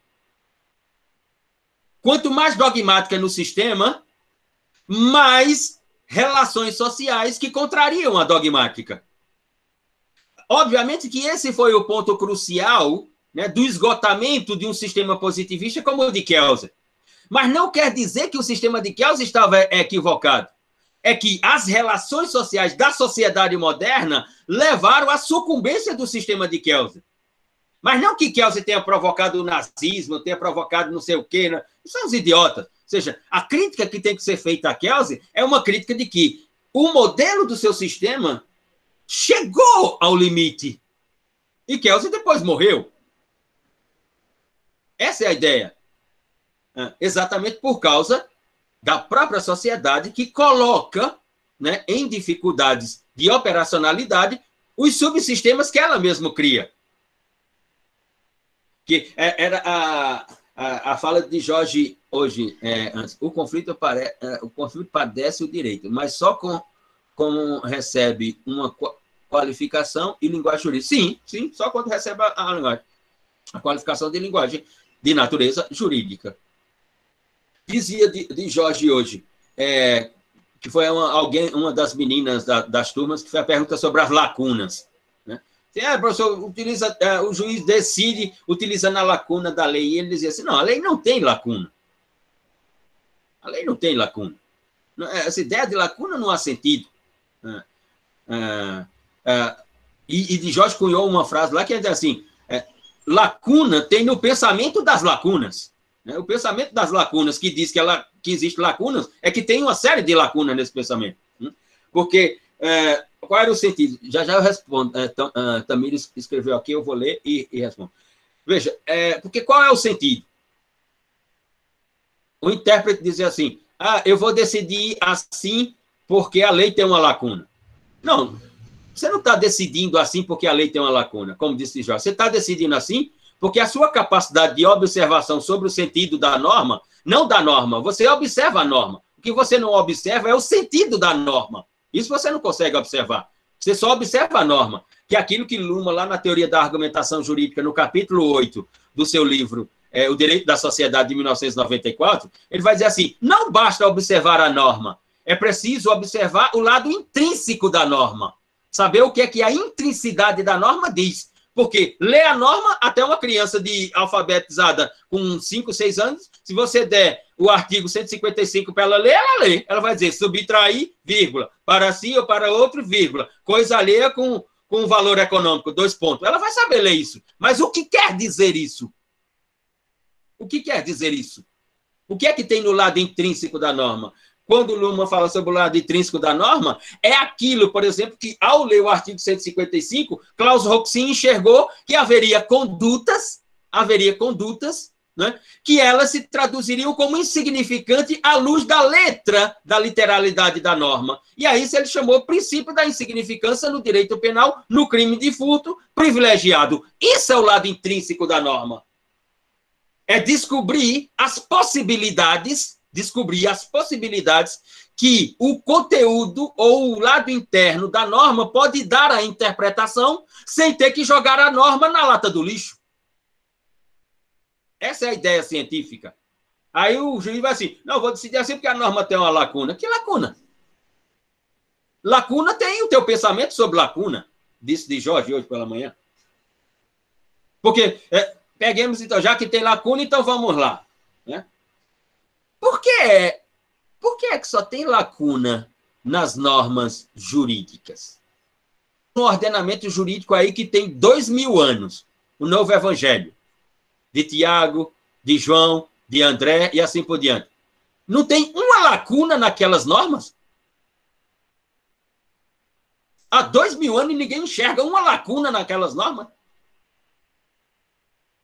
Quanto mais dogmática no sistema, mais relações sociais que contrariam a dogmática. Obviamente que esse foi o ponto crucial né, do esgotamento de um sistema positivista como o de Kelsen. Mas não quer dizer que o sistema de Kelsen estava equivocado. É que as relações sociais da sociedade moderna levaram à sucumbência do sistema de Kelsen. Mas não que Kelsen tenha provocado o nazismo, tenha provocado não sei o quê. Né? São os idiotas. Seja, a crítica que tem que ser feita a Kelsen é uma crítica de que o modelo do seu sistema chegou ao limite. E Kelsen depois morreu. Essa é a ideia. Ah, exatamente por causa da própria sociedade que coloca né, em dificuldades de operacionalidade os subsistemas que ela mesma cria. Que é, era a, a, a fala de Jorge hoje, é, o conflito, pare, é, o conflito padece o direito, mas só com, como recebe uma qualificação e linguagem jurídica. Sim, sim, só quando recebe a, a linguagem, a qualificação de linguagem de natureza jurídica. Dizia de, de Jorge hoje, é, que foi uma, alguém, uma das meninas da, das turmas, que fez a pergunta sobre as lacunas. É, professor, utiliza, é, o juiz decide utilizando a lacuna da lei, e ele dizia assim: não, a lei não tem lacuna. A lei não tem lacuna. É, essa ideia de lacuna não há sentido. É, é, é, e, e de Jorge cunhou uma frase lá que assim: é, lacuna tem no pensamento das lacunas. Né? O pensamento das lacunas, que diz que, ela, que existe lacunas, é que tem uma série de lacunas nesse pensamento. Né? Porque é, qual era o sentido? Já já eu respondo. É, uh, Tamires escreveu aqui, eu vou ler e, e respondo. Veja, é, porque qual é o sentido? O intérprete dizia assim: ah, eu vou decidir assim porque a lei tem uma lacuna. Não, você não está decidindo assim porque a lei tem uma lacuna, como disse Jorge. Você está decidindo assim porque a sua capacidade de observação sobre o sentido da norma, não da norma, você observa a norma. O que você não observa é o sentido da norma. Isso você não consegue observar. Você só observa a norma, que é aquilo que Luma, lá na teoria da argumentação jurídica, no capítulo 8 do seu livro, é, O Direito da Sociedade de 1994, ele vai dizer assim: não basta observar a norma, é preciso observar o lado intrínseco da norma. Saber o que é que a intricidade da norma diz. Porque ler a norma até uma criança de alfabetizada com 5, 6 anos, se você der o artigo 155 para ela ler, ela lê. Ela vai dizer subtrair, vírgula, para si ou para outro, vírgula, coisa alheia com, com valor econômico, dois pontos. Ela vai saber ler isso. Mas o que quer dizer isso? O que quer dizer isso? O que é que tem no lado intrínseco da norma? quando o Luhmann fala sobre o lado intrínseco da norma, é aquilo, por exemplo, que ao ler o artigo 155, Klaus Roxin enxergou que haveria condutas, haveria condutas, né, que elas se traduziriam como insignificante à luz da letra da literalidade da norma. E aí ele chamou o princípio da insignificância no direito penal, no crime de furto privilegiado. Isso é o lado intrínseco da norma. É descobrir as possibilidades descobrir as possibilidades que o conteúdo ou o lado interno da norma pode dar à interpretação sem ter que jogar a norma na lata do lixo. Essa é a ideia científica. Aí o juiz vai assim: não, vou decidir assim porque a norma tem uma lacuna. Que lacuna? Lacuna tem o teu pensamento sobre lacuna, disse de Jorge hoje pela manhã. Porque, é, peguemos então, já que tem lacuna, então vamos lá. Né? Por que, por que é que só tem lacuna nas normas jurídicas? Um ordenamento jurídico aí que tem dois mil anos, o novo evangelho, de Tiago, de João, de André e assim por diante. Não tem uma lacuna naquelas normas? Há dois mil anos ninguém enxerga uma lacuna naquelas normas.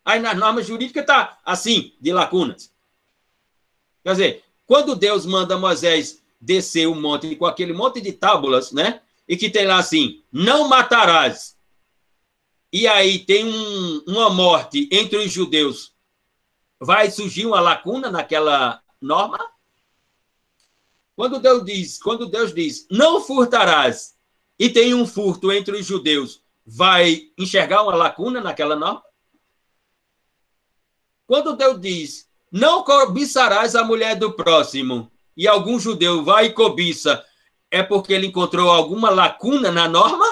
Aí nas normas jurídicas está assim, de lacunas. Quer dizer, quando Deus manda Moisés descer o monte com aquele monte de tábulas, né? E que tem lá assim: não matarás. E aí tem um, uma morte entre os judeus. Vai surgir uma lacuna naquela norma? Quando Deus diz, quando Deus diz, não furtarás, e tem um furto entre os judeus, vai enxergar uma lacuna naquela norma? Quando Deus diz, não cobiçarás a mulher do próximo. E algum judeu vai e cobiça, é porque ele encontrou alguma lacuna na norma?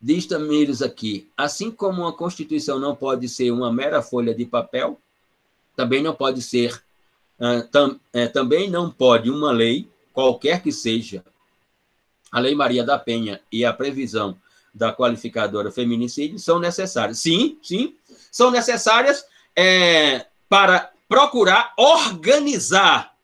Diz Tamires aqui, assim como uma Constituição não pode ser uma mera folha de papel, também não pode ser, uh, tam, é, também não pode uma lei, qualquer que seja, a Lei Maria da Penha e a previsão da qualificadora feminicídio são necessárias. Sim, sim, são necessárias é, para procurar organizar,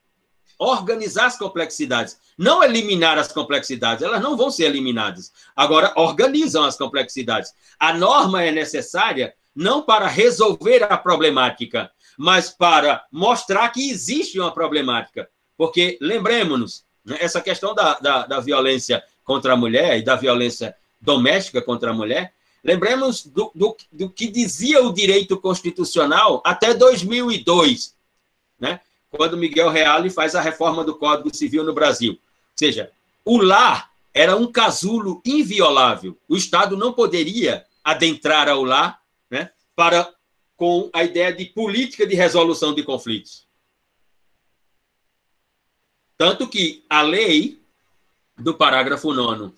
organizar as complexidades. Não eliminar as complexidades, elas não vão ser eliminadas. Agora, organizam as complexidades. A norma é necessária não para resolver a problemática, mas para mostrar que existe uma problemática. Porque, lembremos-nos, né, essa questão da, da, da, violência contra a mulher e da violência doméstica contra a mulher, lembremos do, do, do que dizia o direito constitucional até 2002, né? quando Miguel Reale faz a reforma do Código Civil no Brasil. Seja, o lar era um casulo inviolável. O Estado não poderia adentrar ao lar né, para com a ideia de política de resolução de conflitos. Tanto que a lei do parágrafo 9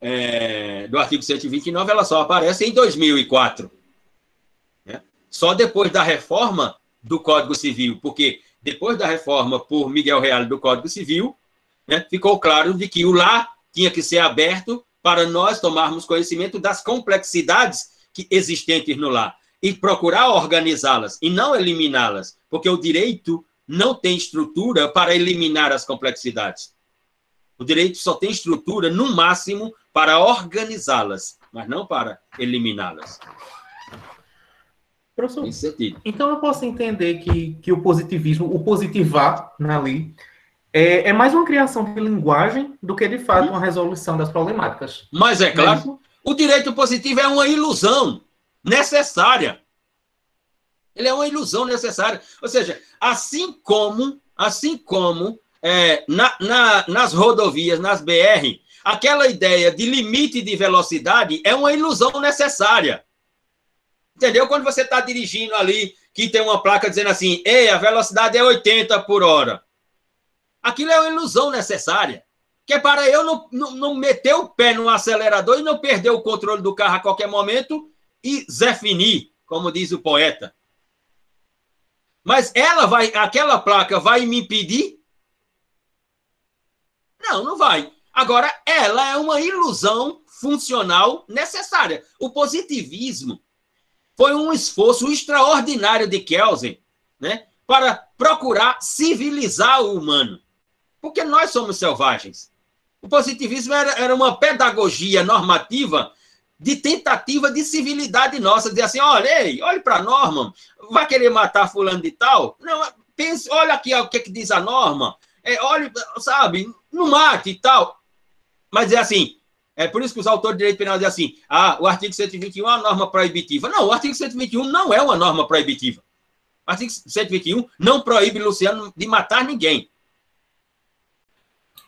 é, do artigo 129 ela só aparece em 2004. Né? Só depois da reforma do Código Civil, porque depois da reforma por Miguel Real do Código Civil, né, ficou claro de que o lar tinha que ser aberto para nós tomarmos conhecimento das complexidades que existentes no lar e procurar organizá-las e não eliminá-las, porque o direito não tem estrutura para eliminar as complexidades. O direito só tem estrutura, no máximo, para organizá-las, mas não para eliminá-las. Professor, então eu posso entender que, que o positivismo, o positivar na lei, é, é, mais uma criação de linguagem do que, de fato, uma resolução das problemáticas. Mas é claro, é o direito positivo é uma ilusão necessária. Ele é uma ilusão necessária. Ou seja, assim como, assim como é, na, na, nas rodovias, nas BR, aquela ideia de limite de velocidade é uma ilusão necessária. Entendeu? Quando você está dirigindo ali, que tem uma placa dizendo assim, ei, a velocidade é 80 por hora. Aquilo é uma ilusão necessária. Que é para eu não, não, não meter o pé no acelerador e não perder o controle do carro a qualquer momento e definir, como diz o poeta. Mas ela vai, aquela placa vai me impedir? Não, não vai. Agora, ela é uma ilusão funcional necessária. O positivismo foi um esforço extraordinário de Kelsen né, para procurar civilizar o humano. Porque nós somos selvagens. O positivismo era, era uma pedagogia normativa de tentativa de civilidade nossa, dizer assim, olha, ei, olhe para a norma, vai querer matar fulano de tal? Não, pense, olha aqui o que, é que diz a norma, é, olhe, sabe, não mate e tal. Mas é assim, é por isso que os autores de direito penal dizem assim: ah, o artigo 121 é uma norma proibitiva. Não, o artigo 121 não é uma norma proibitiva. O artigo 121 não proíbe Luciano de matar ninguém.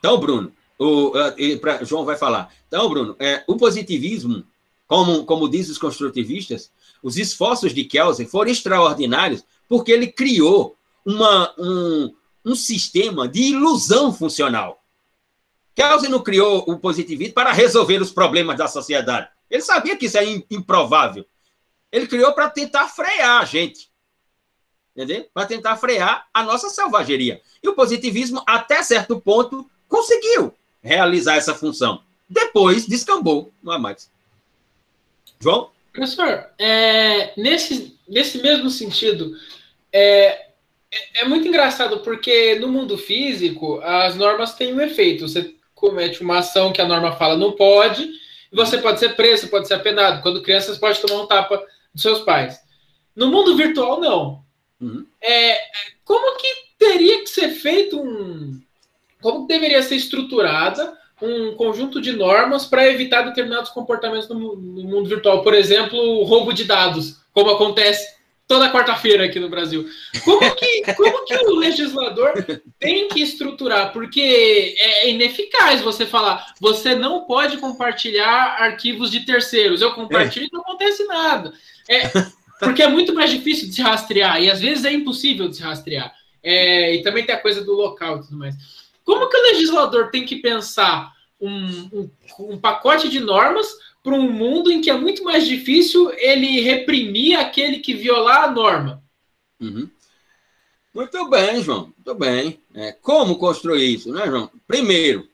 Então, Bruno, o, pra, João vai falar. Então, Bruno, é, o positivismo, como, como diz os construtivistas, os esforços de Kelsen foram extraordinários porque ele criou uma, um, um sistema de ilusão funcional. Kelsen não criou o positivismo para resolver os problemas da sociedade. Ele sabia que isso é improvável. Ele criou para tentar frear a gente. Entendeu? Para tentar frear a nossa selvageria. E o positivismo, até certo ponto, conseguiu realizar essa função. Depois descambou, não é mais. João? Professor, é, nesse, nesse mesmo sentido, é, é, é muito engraçado porque no mundo físico as normas têm um efeito. Você comete uma ação que a norma fala não pode, e você pode ser preso, pode ser apenado. Quando crianças pode tomar um tapa dos seus pais. No mundo virtual, não. Uhum. É, como que teria que ser feito um. Como deveria ser estruturada um conjunto de normas para evitar determinados comportamentos no, no mundo virtual? Por exemplo, o roubo de dados, como acontece toda quarta-feira aqui no Brasil. Como que, como que o legislador tem que estruturar? Porque é ineficaz você falar, você não pode compartilhar arquivos de terceiros. Eu compartilho e não acontece nada. É, porque é muito mais difícil de se rastrear, e às vezes é impossível de se rastrear. É, e também tem a coisa do local e tudo mais. Como que o legislador tem que pensar um, um, um pacote de normas para um mundo em que é muito mais difícil ele reprimir aquele que violar a norma. Uhum. Muito bem, João. Muito bem. É, como construir isso, né, João? Primeiro,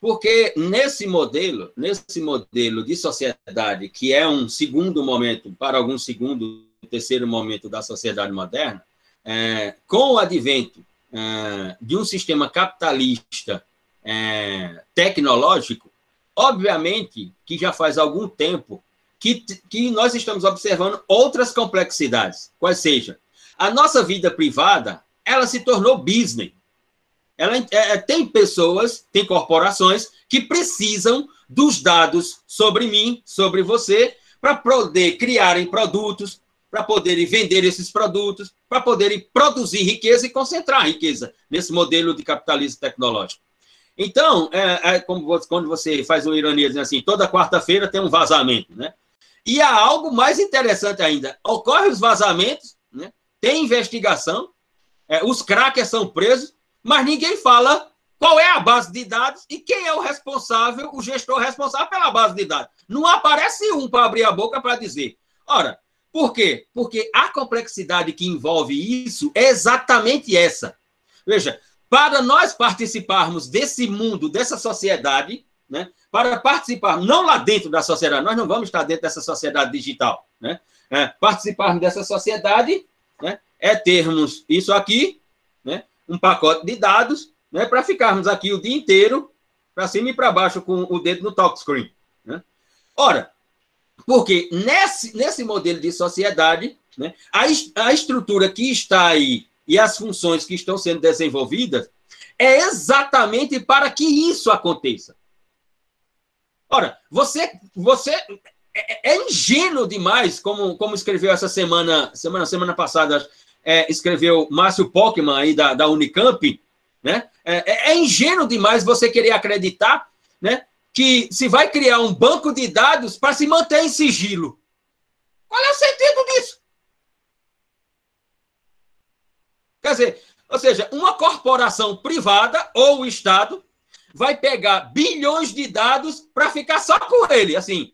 porque nesse modelo, nesse modelo de sociedade que é um segundo momento, para algum segundo, terceiro momento da sociedade moderna, é, com o advento é, de um sistema capitalista é, tecnológico, Obviamente que já faz algum tempo que que, nós estamos observando outras complexidades, quais seja, a nossa vida privada, ela se tornou business. Ela é, é, tem pessoas, tem corporações que precisam dos dados sobre mim, sobre você, para poder criarem produtos, para poderem vender esses produtos, para poderem produzir riqueza e concentrar riqueza nesse modelo de capitalismo tecnológico. Então, é, é como você, quando você faz uma ironia assim, toda quarta-feira tem um vazamento, né? E há algo mais interessante ainda. Ocorrem os vazamentos, né? tem investigação, é, os crackers são presos, mas ninguém fala qual é a base de dados e quem é o responsável, o gestor responsável pela base de dados. Não aparece um para abrir a boca para dizer. Ora, por quê? Porque a complexidade que envolve isso é exatamente essa. Veja, para nós participarmos desse mundo, dessa sociedade, né, para participar, não lá dentro da sociedade, nós não vamos estar dentro dessa sociedade digital, né? É, participarmos dessa sociedade né, é termos isso aqui, né, um pacote de dados, né, para ficarmos aqui o dia inteiro, para cima e para baixo, com o dedo no talk screen. Né? Ora, porque nesse, nesse modelo de sociedade, né, a, a estrutura que está aí e as funções que estão sendo desenvolvidas é exatamente para que isso aconteça. Ora, você, você é, é ingênuo demais, como, como escreveu essa semana, semana, semana passada, é, escreveu Márcio Pockman aí da, da Unicamp, né? É, é, é ingênuo demais você querer acreditar, né? Que se vai criar um banco de dados para se manter em sigilo. Qual é o sentido disso? Quer dizer, ou seja, uma corporação privada ou o Estado vai pegar bilhões de dados para ficar só com ele, assim,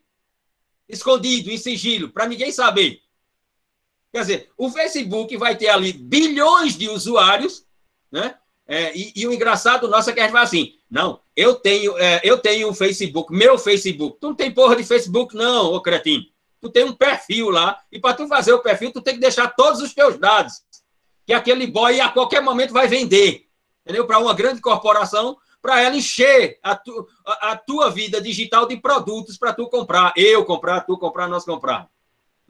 escondido, em sigilo, para ninguém saber. Quer dizer, o Facebook vai ter ali bilhões de usuários, né? É, e, e, o engraçado nosso é que a gente vai assim, não, eu tenho, é, eu tenho um Facebook, meu Facebook. Tu não tem porra de Facebook, não, ô cretino. Tu tem um perfil lá, e para tu fazer o perfil, tu tem que deixar todos os teus dados. Que aquele boy a qualquer momento vai vender. Entendeu? Para uma grande corporação para ela encher a, tu, a, a, tua vida digital de produtos para tu comprar, eu comprar, tu comprar, nós comprar.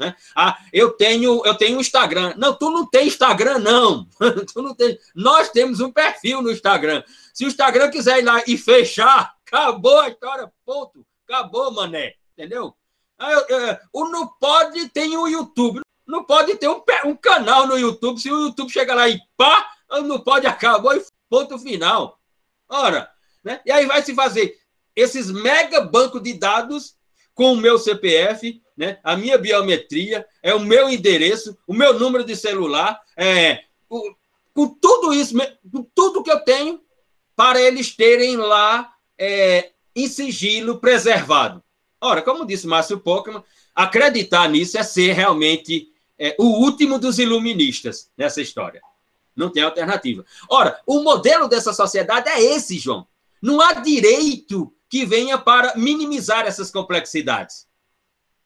Né? Ah, eu tenho eu tenho Instagram. Não, tu não tem Instagram, não. tu não tem. Nós temos um perfil no Instagram. Se o Instagram quiser ir lá e fechar, acabou a história, ponto. Acabou, mané. Entendeu? Ah, eu, eu, o não pode tem o YouTube. Não pode ter um, um canal no YouTube. Se o YouTube chegar lá e pá, não pode, acabou e ponto final. Ora, né? E aí vai se fazer esses mega bancos de dados com o meu CPF, né? a minha biometria, é o meu endereço, o meu número de celular, é, o, com tudo isso, com tudo que eu tenho, para eles terem lá é, em sigilo preservado. Ora, como disse Márcio Pokémon, acreditar nisso é ser realmente é, o último dos iluministas nessa história. Não tem alternativa. Ora, o modelo dessa sociedade é esse, João. Não há direito que venha para minimizar essas complexidades.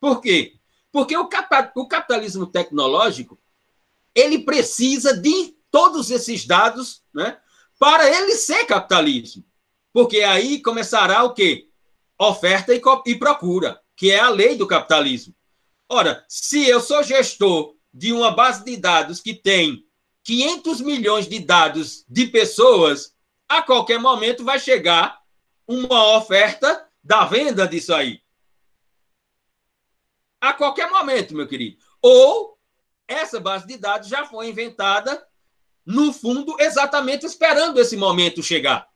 Por quê? Porque o, capitalismo tecnológico ele precisa de todos esses dados né, para ele ser capitalismo. Porque aí começará o quê? Oferta e, e procura, que é a lei do capitalismo. Ora, se eu sou gestor de uma base de dados que tem 500 milhões de dados de pessoas, a qualquer momento vai chegar uma oferta da venda disso aí. A qualquer momento, meu querido. Ou essa base de dados já foi inventada, no fundo, exatamente esperando esse momento chegar.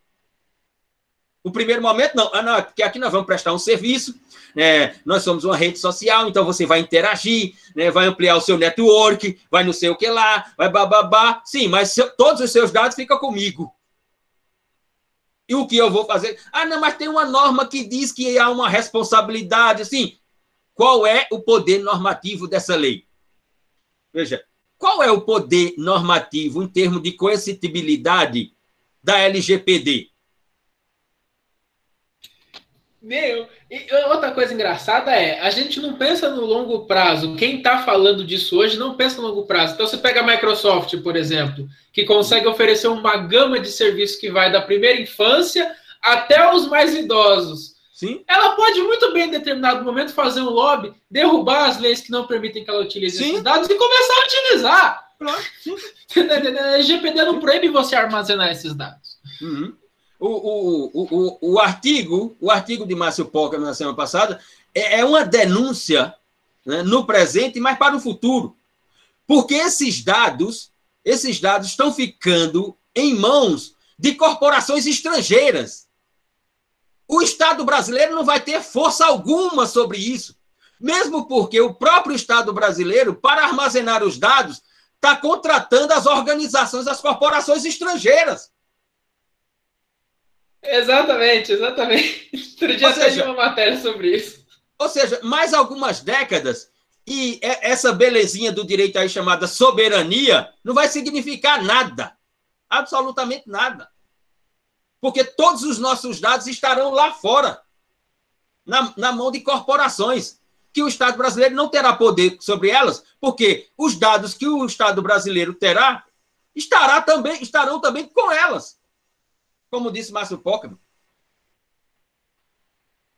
O primeiro momento, não, ah, não, porque aqui nós vamos prestar um serviço, né? nós somos uma rede social, então você vai interagir, né? vai ampliar o seu network, vai não sei o que lá, vai bababá. Sim, mas todos os seus dados ficam comigo. E o que eu vou fazer? Ah, não, mas tem uma norma que diz que há uma responsabilidade, assim. Qual é o poder normativo dessa lei? Veja, qual é o poder normativo em termos de coercitibilidade da LGPD? Meu, e outra coisa engraçada é, a gente não pensa no longo prazo. Quem está falando disso hoje não pensa no longo prazo. Então, você pega a Microsoft, por exemplo, que consegue oferecer uma gama de serviços que vai da primeira infância até os mais idosos. Sim. Ela pode muito bem, em determinado momento, fazer um lobby, derrubar as leis que não permitem que ela utilize Sim. esses dados e começar a utilizar. Sim. A LGPD não proíbe você armazenar esses dados. Uhum. O, o, o, o, o artigo, o artigo de Márcio Poca na semana passada é, é uma denúncia né, no presente, mas para o futuro. Porque esses dados, esses dados estão ficando em mãos de corporações estrangeiras. O Estado brasileiro não vai ter força alguma sobre isso. Mesmo porque o próprio Estado brasileiro, para armazenar os dados, está contratando as organizações, as corporações estrangeiras. Exatamente, exatamente. Outro dia uma matéria sobre isso. Ou seja, mais algumas décadas e e- essa belezinha do direito aí chamada soberania não vai significar nada. Absolutamente nada. Porque todos os nossos dados estarão lá fora, na, na mão de corporações, que o Estado brasileiro não terá poder sobre elas, porque os dados que o Estado brasileiro terá estará também, estarão também com elas. Como disse Márcio Pockman.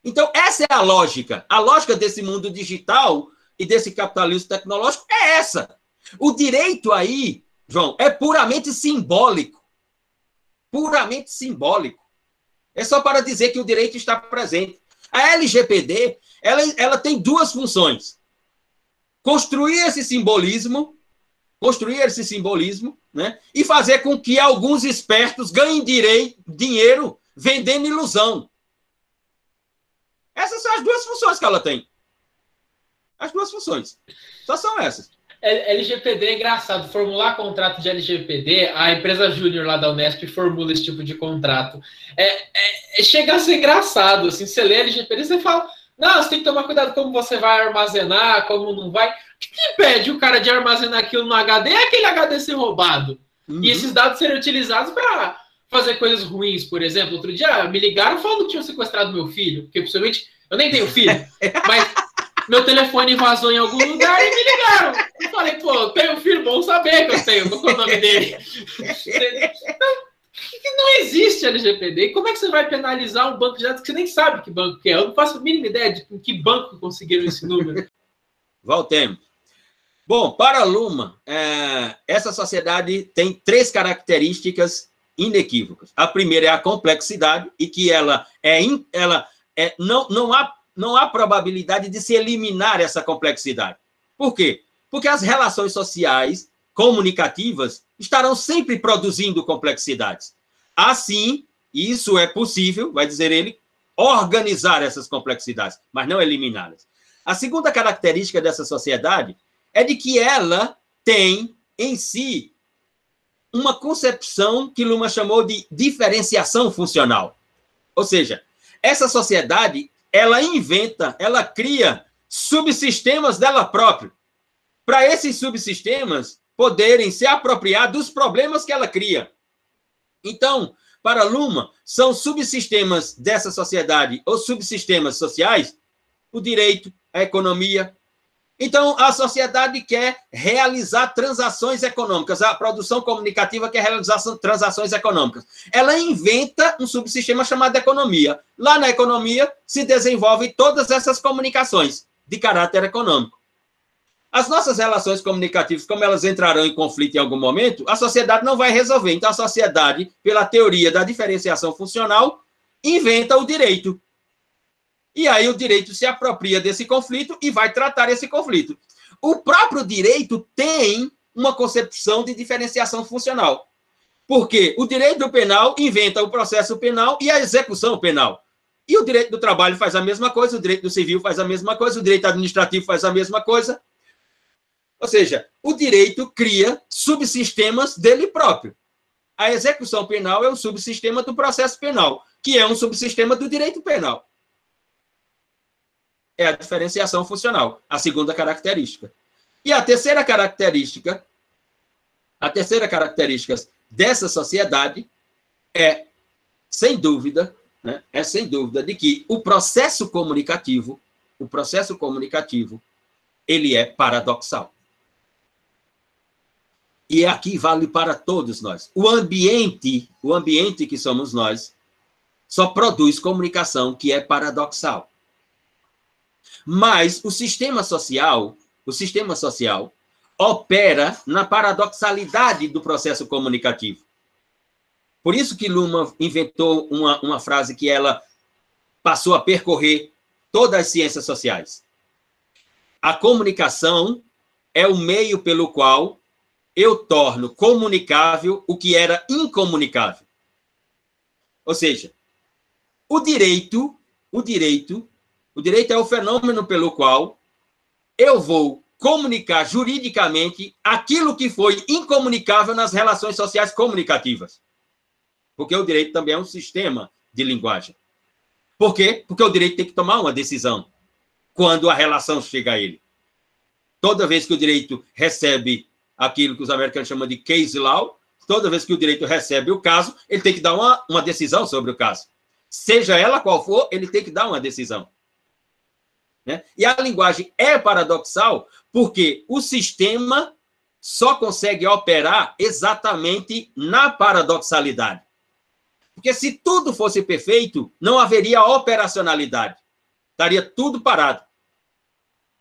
Então, essa é a lógica. A lógica desse mundo digital e desse capitalismo tecnológico é essa. O direito aí, João, é puramente simbólico. Puramente simbólico. É só para dizer que o direito está presente. A LGPD, ela, ela tem duas funções. Construir esse simbolismo, construir esse simbolismo, né? E fazer com que alguns espertos ganhem direi, dinheiro vendendo ilusão. Essas são as duas funções que ela tem. As duas funções. Só são essas. LGPD é engraçado. Formular contrato de LGPD, a empresa júnior lá da Unesp formula esse tipo de contrato. É, é- é- chega a ser engraçado. Assim, você lê LGPD, você fala, não, você tem que tomar cuidado como você vai armazenar, como não vai. O que, que impede o cara de armazenar aquilo no HD? É aquele HD ser roubado. Uhum. E esses dados serem utilizados para fazer coisas ruins, por exemplo. Outro dia me ligaram falando que tinham sequestrado meu filho, porque possivelmente eu nem tenho filho, mas meu telefone vazou em algum lugar e me ligaram. Eu falei, pô, eu tenho filho, bom saber que eu tenho, qual é o nome dele? Que não existe LGPD. Como é que você vai penalizar um banco de dados que você nem sabe que banco que é? Eu não faço a mínima ideia de que banco conseguiram esse número. Voltemos. Bom, para a Luma, é, essa sociedade tem três características inequívocas. A primeira é a complexidade e que ela é, ela é não, não há não há probabilidade de se eliminar essa complexidade. Por quê? Porque as relações sociais comunicativas estarão sempre produzindo complexidades. Assim, isso é possível, vai dizer ele, organizar essas complexidades, mas não eliminá-las. A segunda característica dessa sociedade é de que ela tem em si uma concepção que Luma chamou de diferenciação funcional. Ou seja, essa sociedade, ela inventa, ela cria subsistemas dela própria, para esses subsistemas poderem se apropriar dos problemas que ela cria. Então, para Luma, são subsistemas dessa sociedade, ou subsistemas sociais, o direito, a economia. Então, a sociedade quer realizar transações econômicas, a produção comunicativa quer realizar transações econômicas. Ela inventa um subsistema chamado economia. Lá na economia se desenvolvem todas essas comunicações de caráter econômico. As nossas relações comunicativas, como elas entrarão em conflito em algum momento, a sociedade não vai resolver. Então, a sociedade, pela teoria da diferenciação funcional, inventa o direito. E aí o direito se apropria desse conflito e vai tratar esse conflito. O próprio direito tem uma concepção de diferenciação funcional. Porque o direito penal inventa o processo penal e a execução penal. E o direito do trabalho faz a mesma coisa, o direito do civil faz a mesma coisa, o direito administrativo faz a mesma coisa. Ou seja, o direito cria subsistemas dele próprio. A execução penal é um subsistema do processo penal, que é um subsistema do direito penal é a diferenciação funcional, a segunda característica. E a terceira característica, a terceira característica dessa sociedade é, sem dúvida, né, é sem dúvida de que o processo comunicativo, o processo comunicativo, ele é paradoxal. E aqui vale para todos nós. O ambiente, o ambiente que somos nós, só produz comunicação que é paradoxal. Mas o sistema social, o sistema social opera na paradoxalidade do processo comunicativo. Por isso que Luma inventou uma, uma frase que ela passou a percorrer todas as ciências sociais. A comunicação é o meio pelo qual eu torno comunicável o que era incomunicável. Ou seja, o direito, o direito, o direito é o fenômeno pelo qual eu vou comunicar juridicamente aquilo que foi incomunicável nas relações sociais comunicativas. Porque o direito também é um sistema de linguagem. Por quê? Porque o direito tem que tomar uma decisão quando a relação chega a ele. Toda vez que o direito recebe aquilo que os americanos chamam de case law, toda vez que o direito recebe o caso, ele tem que dar uma, uma decisão sobre o caso. Seja ela qual for, ele tem que dar uma decisão. Né? E a linguagem é paradoxal porque o sistema só consegue operar exatamente na paradoxalidade. Porque se tudo fosse perfeito, não haveria operacionalidade. Estaria tudo parado.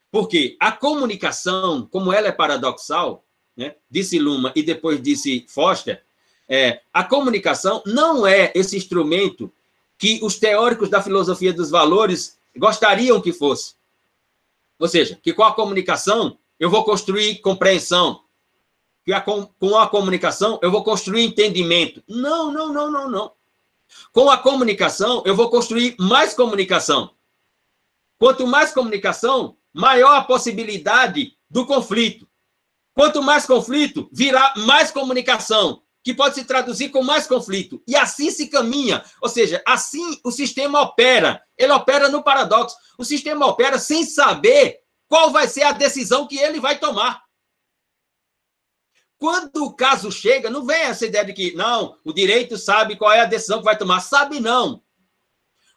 Porque a comunicação, como ela é paradoxal, né, disse Luma e depois disse Foster, é, a comunicação não é esse instrumento que os teóricos da filosofia dos valores gostariam que fosse. Ou seja, que com a comunicação eu vou construir compreensão, que a, com a comunicação eu vou construir entendimento. Não, não, não, não, não. Com a comunicação eu vou construir mais comunicação. Quanto mais comunicação, maior a possibilidade do conflito. Quanto mais conflito, virá mais comunicação, que pode se traduzir com mais conflito. E assim se caminha. Ou seja, assim o sistema opera. Ele opera no paradoxo. O sistema opera sem saber qual vai ser a decisão que ele vai tomar. Quando o caso chega, não vem essa ideia de que, não, o direito sabe qual é a decisão que vai tomar. Sabe não.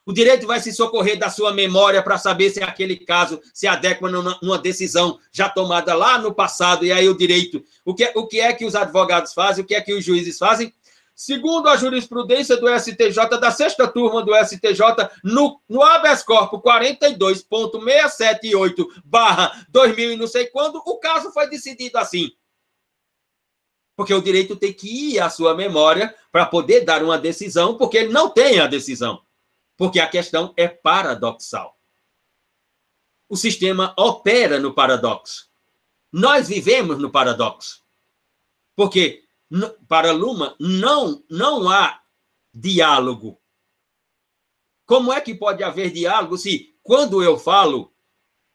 O direito vai se socorrer da sua memória para saber se aquele caso se adequa numa decisão já tomada lá no passado. E aí o direito, o que, o que é que os advogados fazem, o que é que os juízes fazem? Segundo a jurisprudência do STJ, da sexta turma do STJ, no, no habeas corpus 42.678 barra 2000 e não sei quando, o caso foi decidido assim. Porque o direito tem que ir à sua memória para poder dar uma decisão, porque ele não tem a decisão porque a questão é paradoxal. O sistema opera no paradoxo. Nós vivemos no paradoxo. Porque para Luma não não há diálogo. Como é que pode haver diálogo se quando eu falo,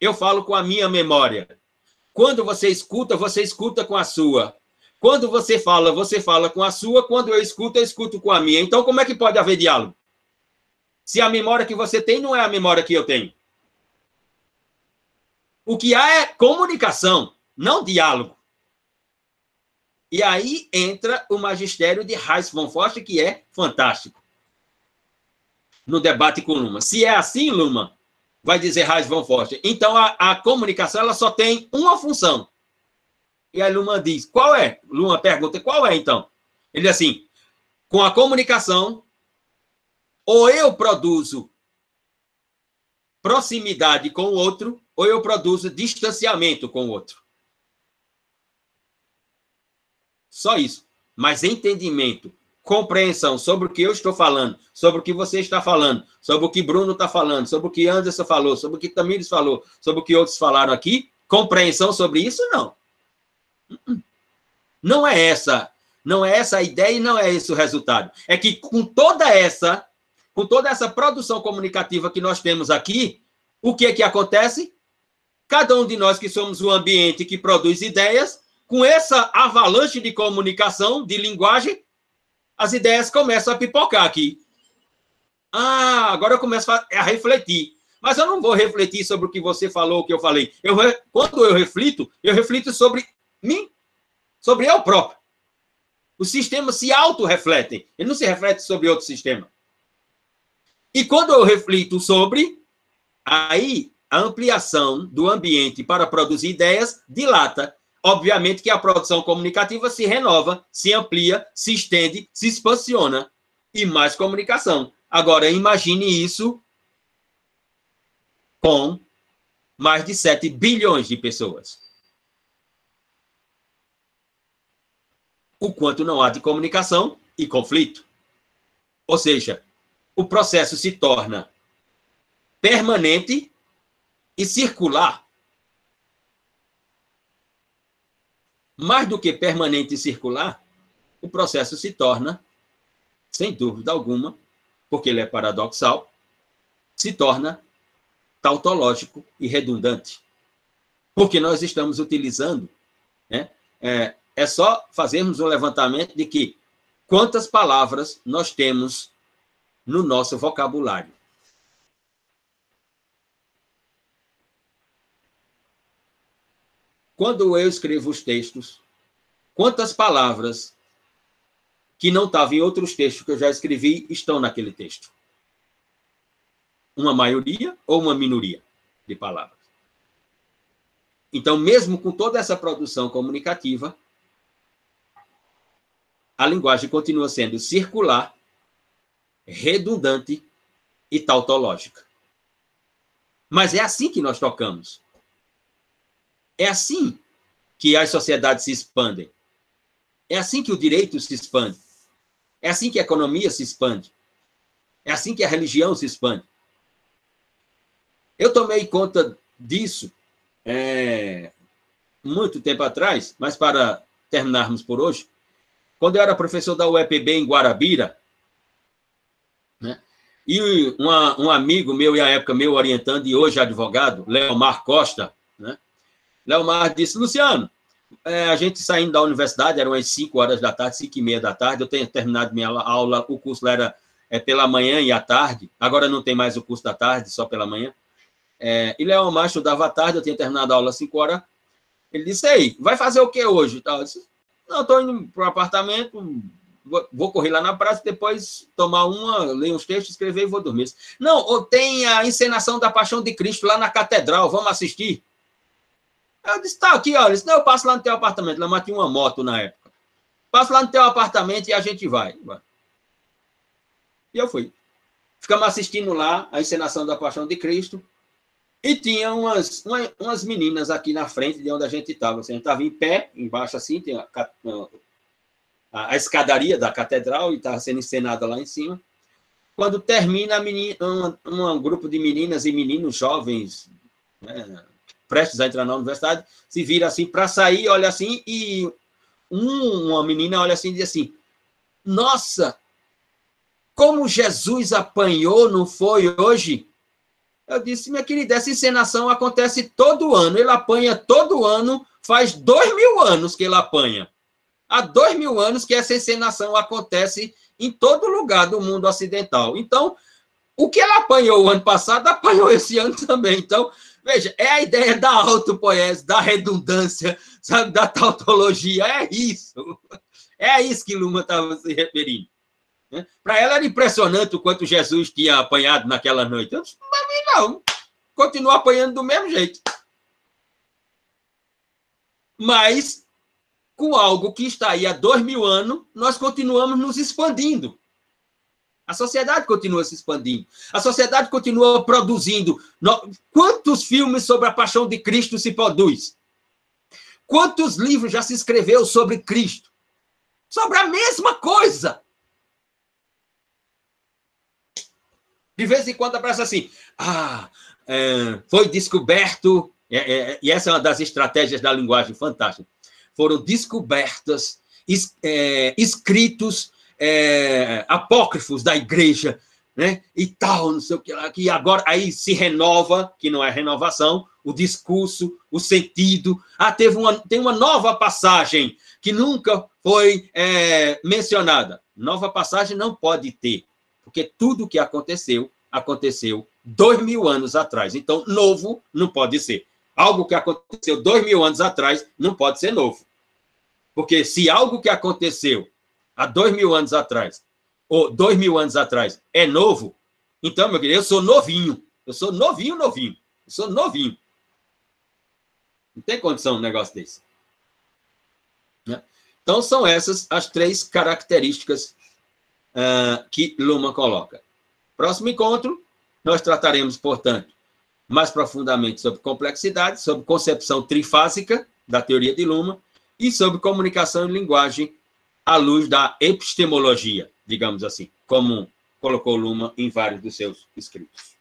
eu falo com a minha memória? Quando você escuta, você escuta com a sua. Quando você fala, você fala com a sua. Quando eu escuto, eu escuto com a minha. Então, como é que pode haver diálogo? Se a memória que você tem não é a memória que eu tenho. O que há é comunicação, não diálogo. E aí entra o magistério de Reis von Forst, que é fantástico. No debate com Luma. Se é assim, Luma, vai dizer Reis von Forst. Então a, a comunicação ela só tem uma função. E aí Luma diz: qual é? Luma pergunta: qual é então? Ele diz assim: com a comunicação, ou eu produzo proximidade com o outro, ou eu produzo distanciamento com o outro. Só isso. Mas entendimento, compreensão sobre o que eu estou falando, sobre o que você está falando, sobre o que Bruno está falando, sobre o que Anderson falou, sobre o que Tamires falou, sobre o que outros falaram aqui, compreensão sobre isso, não. Não é essa, não é essa a ideia e não é esse o resultado. É que com toda essa com toda essa produção comunicativa que nós temos aqui, o que é que acontece? Cada um de nós que somos o ambiente que produz ideias, com essa avalanche de comunicação, de linguagem, as ideias começam a pipocar aqui. Ah, agora eu começo a refletir. Mas eu não vou refletir sobre o que você falou, o que eu falei. Eu, quando eu reflito, eu reflito sobre mim, sobre eu próprio. Os sistemas se auto-refletem. Ele não se reflete sobre outro sistema. E quando eu reflito sobre, aí a ampliação do ambiente para produzir ideias dilata. Obviamente que a produção comunicativa se renova, se amplia, se estende, se expansiona. E mais comunicação. Agora, imagine isso com mais de 7 bilhões de pessoas. O quanto não há de comunicação e conflito. Ou seja, o processo se torna permanente e circular. Mais do que permanente e circular, o processo se torna, sem dúvida alguma, porque ele é paradoxal, se torna tautológico e redundante. Porque nós estamos utilizando, né, é, é só fazermos um levantamento de que quantas palavras nós temos no nosso vocabulário. Quando eu escrevo os textos, quantas palavras que não estavam em outros textos que eu já escrevi estão naquele texto? Uma maioria ou uma minoria de palavras? Então, mesmo com toda essa produção comunicativa, a linguagem continua sendo circular, redundante e tautológica. Mas é assim que nós tocamos. É assim que as sociedades se expandem. É assim que o direito se expande. É assim que a economia se expande. É assim que a religião se expande. Eu tomei conta disso é, muito tempo atrás, mas para terminarmos por hoje, quando eu era professor da UEPB em Guarabira, e uma, um amigo meu, e à época meu orientando, e hoje advogado, Leomar Costa, né, Leomar disse, Luciano, é, a gente saindo da universidade, eram as 5 horas da tarde, 5 e meia da tarde, eu tenho terminado minha aula, o curso era é, pela manhã e à tarde, agora não tem mais o curso da tarde, só pela manhã. É, e Leomar estudava à tarde, eu tinha terminado a aula às 5 horas. Ele disse, ei, vai fazer o que hoje? Eu disse, não, estou indo para o apartamento, vou, correr lá na praça, depois tomar uma, ler uns textos, escrever e vou dormir. Não, tem a encenação da Paixão de Cristo lá na catedral, vamos assistir? Eu disse, tá aqui, olha, senão eu passo lá no teu apartamento. Lá tinha uma moto na época. Passo lá no teu apartamento e a gente vai. E eu fui. Ficamos assistindo lá a encenação da Paixão de Cristo. E tinha umas, uma, umas meninas aqui na frente de onde a gente estava. Assim, a gente estava em pé, embaixo assim, tem a, a escadaria da catedral e estava sendo encenada lá em cima. Quando termina, menina, um, um grupo de meninas e meninos jovens, né, prestes a entrar na universidade, se vira assim para sair, olha assim, e um, uma menina olha assim e diz assim: Nossa, como Jesus apanhou, não foi hoje? Eu disse, minha querida, essa encenação acontece todo ano. Ele apanha todo ano, faz dois mil anos que ele apanha. Há dois mil anos que essa encenação acontece em todo lugar do mundo ocidental. Então, o que ela apanhou o ano passado, apanhou esse ano também. Então, Veja, é a ideia da autopoese, da redundância, sabe, da tautologia, é isso. É isso que Luma estava se referindo. Né? Para ela era impressionante o quanto Jesus tinha apanhado naquela noite. Eu disse, mim não, continua apanhando do mesmo jeito. Mas, com algo que está aí há dois mil anos, nós continuamos nos expandindo. A sociedade continua se expandindo. A sociedade continua produzindo. Quantos filmes sobre a paixão de Cristo se produz? Quantos livros já se escreveu sobre Cristo? Sobre a mesma coisa. De vez em quando aparece assim: ah, é, foi descoberto, é, é, e essa é uma das estratégias da linguagem fantástica. Foram descobertas es, é, escritos é, apócrifos da igreja, né? E tal, não sei o que lá, que agora aí se renova, que não é renovação, o discurso, o sentido. Ah, teve uma, tem uma nova passagem que nunca foi é, mencionada. Nova passagem não pode ter, porque tudo que aconteceu, aconteceu dois mil anos atrás. Então, novo não pode ser. Algo que aconteceu dois mil anos atrás não pode ser novo. Porque se algo que aconteceu há dois mil anos atrás, ou dois mil anos atrás, é novo, então, meu querido, eu sou novinho. Eu sou novinho, novinho. Eu sou novinho. Não tem condição um negócio desse. Né? Então, são essas as três características uh, que Luma coloca. Próximo encontro, nós trataremos, portanto, mais profundamente sobre complexidade, sobre concepção trifásica da teoria de Luma e sobre comunicação e linguagem à luz da epistemologia, digamos assim, como colocou Luma em vários dos seus escritos.